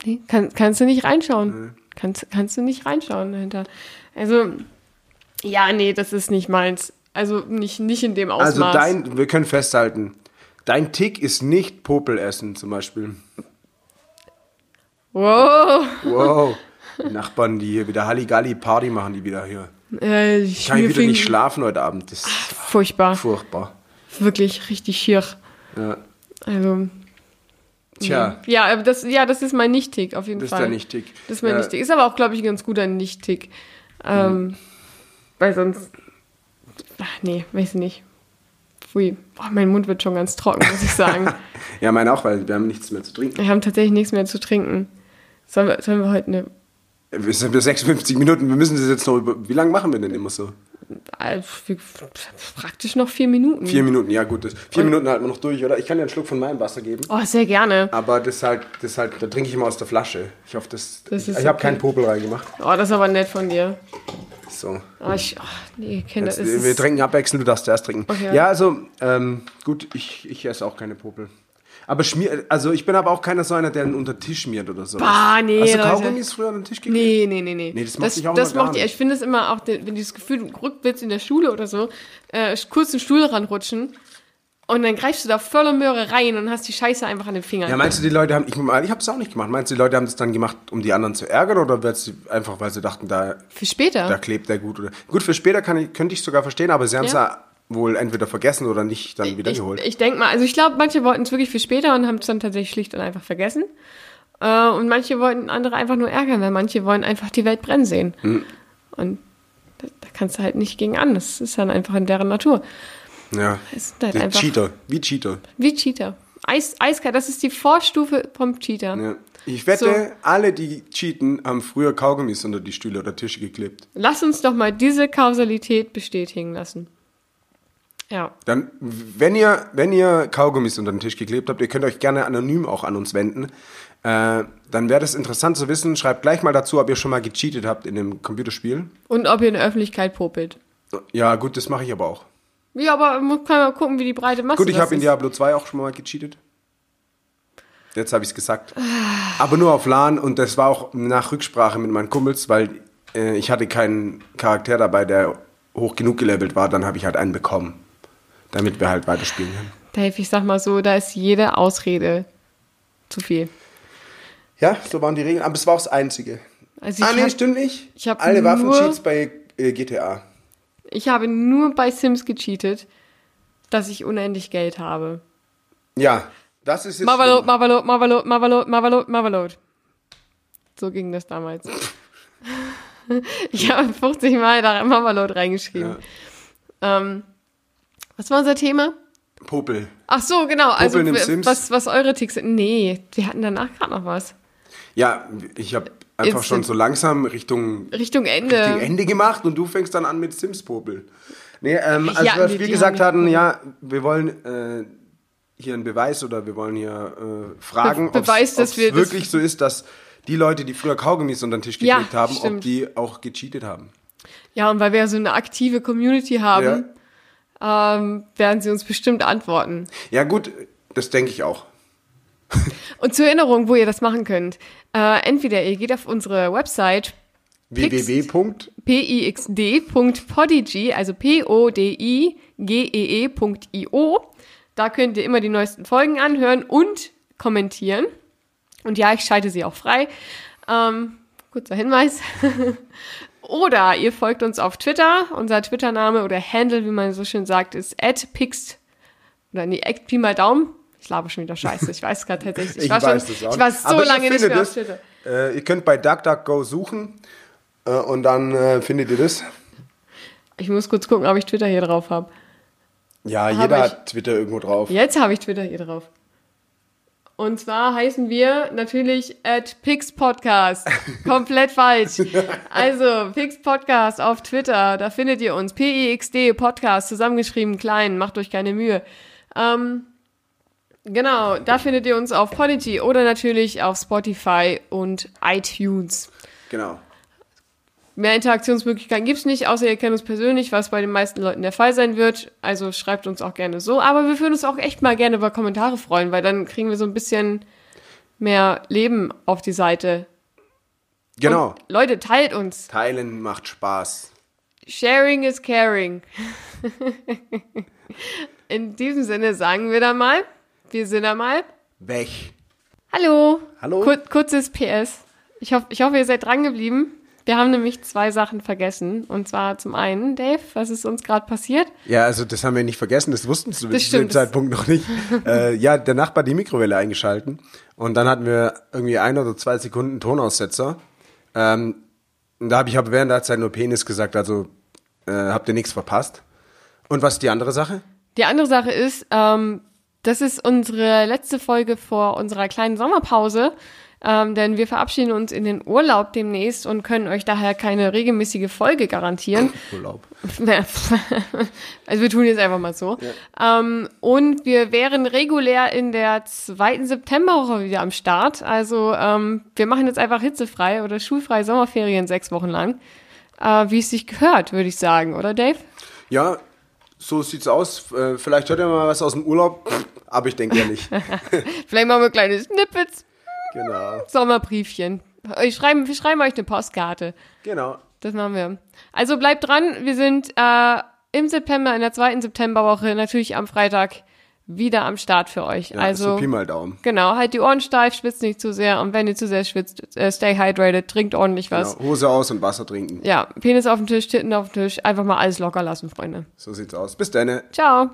Nee, kann, kannst du nicht reinschauen. Kannst, kannst du nicht reinschauen dahinter. Also, ja, nee, das ist nicht meins. Also nicht, nicht in dem Ausmaß. Also dein, wir können festhalten, dein Tick ist nicht Popelessen zum Beispiel. Wow. Wow. Die Nachbarn, die hier wieder Halligalli Party machen, die wieder hier. Äh, Ich kann ich wieder nicht schlafen heute Abend. Das ist Furchtbar. furchtbar. Wirklich richtig schier. Ja. Also. Tja, Ja, aber das, ja, das ist mein Nicht-Tick, auf jeden das ist Fall. der Nicht-Tick. Das ist mein Ja. Nicht-Tick. Ist aber auch, glaube ich, ein ganz guter Nicht-Tick. Ähm, Weil sonst. Ach, nee, weiß ich nicht. Pfui. Boah, mein Mund wird schon ganz trocken, muss ich sagen. Ja, meine auch, weil wir haben nichts mehr zu trinken. Wir haben tatsächlich nichts mehr zu trinken. Sollen wir, sollen wir heute eine. Wir sind bei 56 Minuten, wir müssen das jetzt noch über. Wie lange machen wir denn immer so? äh, Praktisch noch vier Minuten. Vier Minuten, ja gut. Das, vier Minuten halten wir noch durch, oder? Ich kann dir einen Schluck von meinem Wasser geben. Oh, sehr gerne. Aber das halt, das halt, da trinke ich immer aus der Flasche. Ich hoffe, das. Das ich ich habe okay. keinen Popel reingemacht. Oh, das ist aber nett von dir. So. Oh, ich, oh, nee, Kinder, Jetzt, wir trinken abwechselnd, du darfst zuerst trinken. Okay. Ja, also, ähm, gut, ich, ich esse auch keine Popel. Aber schmier, also ich bin aber auch keiner so einer, der einen unter den Tisch schmiert oder so. Bah, nee, Hast du. Kaugummis früher unter den Tisch gekriegt? Nee, nee, nee, nee. Nee, das mochte ich auch das gar mochte ich. nicht. Ich finde es immer auch, wenn du das Gefühl, du rückwärts in der Schule oder so, äh, kurz den Stuhl ranrutschen und dann greifst du da voller Möhre rein und hast die Scheiße einfach an den Fingern. Ja, meinst du, die Leute haben, ich, ich habe es auch nicht gemacht, meinst du, die Leute haben das dann gemacht, um die anderen zu ärgern oder einfach, weil sie dachten, da, Für später. da klebt der gut? Oder Gut, für später kann ich, könnte ich sogar verstehen, aber sie haben es Ja. wohl entweder vergessen oder nicht dann wieder ich, geholt. ich denke mal, also ich glaube, manche wollten es wirklich für später und haben es dann tatsächlich schlicht und einfach vergessen. Äh, und manche wollten andere einfach nur ärgern, weil manche wollen einfach die Welt brennen sehen. Hm. Und da, da kannst du halt nicht gegen an. Das ist dann einfach in deren Natur. Ja. Es sind halt Die einfach Cheater, wie Cheater. wie Cheater. Eis, eiskalt, das ist die Vorstufe vom Cheater. Ja. Ich wette, alle, die cheaten, haben früher Kaugummis unter die Stühle oder Tische geklebt. Lass uns doch mal diese Kausalität bestätigen lassen. Ja. Dann, wenn ihr, wenn ihr Kaugummis unter den Tisch geklebt habt, ihr könnt euch gerne anonym auch an uns wenden. Äh, dann wäre das interessant zu wissen. Schreibt gleich mal dazu, ob ihr schon mal gecheatet habt in einem Computerspiel. Und ob ihr in der Öffentlichkeit popelt. Ja, gut, das mache ich aber auch. Ja, aber man kann mal gucken, wie die breite Masse Gut, ich habe in. Diablo 2 auch schon mal gecheatet. Jetzt habe ich es gesagt. Aber nur auf LAN und das war auch nach Rücksprache mit meinen Kumpels, weil äh, ich hatte keinen Charakter dabei, der hoch genug gelevelt war. Dann habe ich halt einen bekommen, damit wir halt weiterspielen können. Dave, ich sag mal so, da ist jede Ausrede zu viel. Ja, so waren die Regeln, aber es war auch das Einzige. Also ah, nee, hab- stimmt nicht. ich hab Alle Waffencheats bei äh, GTA. Ich habe nur bei Sims gecheatet, dass ich unendlich Geld habe. Ja, das ist jetzt. Marvalot, schlimm. Marvalot, Marvalot, Marvalot, Marvalot, Marvalot. So ging das damals. ich habe 50 Mal da Marvalot reingeschrieben. Ähm, was war unser Thema? Popel. Ach so, genau. Also, Popeln Sims? was, was eure Ticks sind. Nee, wir hatten danach gerade noch was. Ja, ich habe einfach schon so langsam Richtung Richtung Ende. Richtung Ende gemacht und du fängst dann an mit Sims-Popel. Nee, ähm, also Ja, die- wir die gesagt haben- hatten, ja, wir wollen äh, hier einen Beweis oder wir wollen hier äh, fragen, Be- dass ob's wir das- wirklich so ist, dass die Leute, die früher Kaugummis unter den Tisch Ja, gekriegt haben, ob stimmt. die auch gecheatet haben. Ja, und weil wir ja so eine aktive Community haben, ähm, werden sie uns bestimmt antworten. Ja gut, das denke ich auch. Und zur Erinnerung, wo ihr das machen könnt. Äh, entweder ihr geht auf unsere Website www. pixd.podigy, also P-O-D-I-G-E-E.io. Da könnt ihr immer die neuesten Folgen anhören und kommentieren. Und ja, ich schalte sie auch frei. Ähm, kurzer Hinweis. oder ihr folgt uns auf Twitter. Unser Twitter-Name oder Handle, wie man so schön sagt, ist @pixt oder nee, Pi mal Daumen. Ich laber schon wieder Scheiße. Ich weiß gerade tatsächlich. Ich, Ich war, weiß schon, das auch ich war so Aber lange nicht mehr auf das- Twitter. Äh, ihr könnt bei DuckDuckGo suchen äh, und dann äh, findet ihr das. Ich muss kurz gucken, ob ich Twitter hier drauf habe. Ja, Hab jeder ich. hat Twitter irgendwo drauf. Jetzt habe ich Twitter hier drauf. Und zwar heißen wir natürlich at Pix Podcast. Komplett falsch. Also, Pix Podcast auf Twitter, da findet ihr uns. P-I-X-D Podcast, zusammengeschrieben klein, macht euch keine Mühe. Ähm, genau, da findet ihr uns auf Podigy oder natürlich auf Spotify und iTunes. Genau. Mehr Interaktionsmöglichkeiten gibt's nicht, außer ihr kennt uns persönlich, was bei den meisten Leuten der Fall sein wird. Also schreibt uns auch gerne so. Aber wir würden uns auch echt mal gerne über Kommentare freuen, weil dann kriegen wir so ein bisschen mehr Leben auf die Seite. Genau. Und Leute, teilt uns. Teilen macht Spaß. Sharing is caring. In diesem Sinne sagen wir dann mal, wir sind dann mal. Weg. Hallo. Hallo. Kur kurzes PS. Ich, hoff, ich hoffe, ihr seid dran geblieben. Wir haben nämlich zwei Sachen vergessen. Und zwar zum einen, Dave, was ist uns gerade passiert? Ja, also das haben wir nicht vergessen, das wussten sie Das zu dem. Zeitpunkt noch nicht. äh, ja, der Nachbar hat die Mikrowelle eingeschalten und dann hatten wir irgendwie ein oder zwei Sekunden Tonaussetzer. Ähm, und da habe ich aber während der Zeit nur Penis gesagt, also äh, habt ihr nichts verpasst. Und was ist die andere Sache? Die andere Sache ist, ähm, das ist unsere letzte Folge vor unserer kleinen Sommerpause, ähm, denn wir verabschieden uns in den Urlaub demnächst und können euch daher keine regelmäßige Folge garantieren. Urlaub. also wir tun jetzt einfach mal so. Ähm, und wir wären regulär in der zweiten Septemberwoche wieder am Start. Also ähm, wir machen jetzt einfach hitzefrei oder schulfrei Sommerferien sechs Wochen lang. Äh, wie es sich gehört, würde ich sagen, oder Dave? Ja, so sieht's aus. Äh, vielleicht hört ihr mal was aus dem Urlaub, aber ich denke ja nicht. Vielleicht machen wir kleine Snippets. genau. Sommerbriefchen. Ich schreiben, wir schreiben euch eine Postkarte. Genau. Das machen wir. Also bleibt dran. Wir sind äh, im September, in der zweiten Septemberwoche, natürlich am Freitag wieder am Start für euch. Ja, also so Pi mal Daumen. genau, halt die Ohren steif, schwitzt nicht zu sehr und wenn ihr zu sehr schwitzt, äh, stay hydrated, trinkt ordentlich was. Genau. Hose aus und Wasser trinken. Ja, Penis auf dem Tisch, Titten auf dem Tisch, einfach mal alles locker lassen, Freunde. So sieht's aus. Bis dann. Ciao.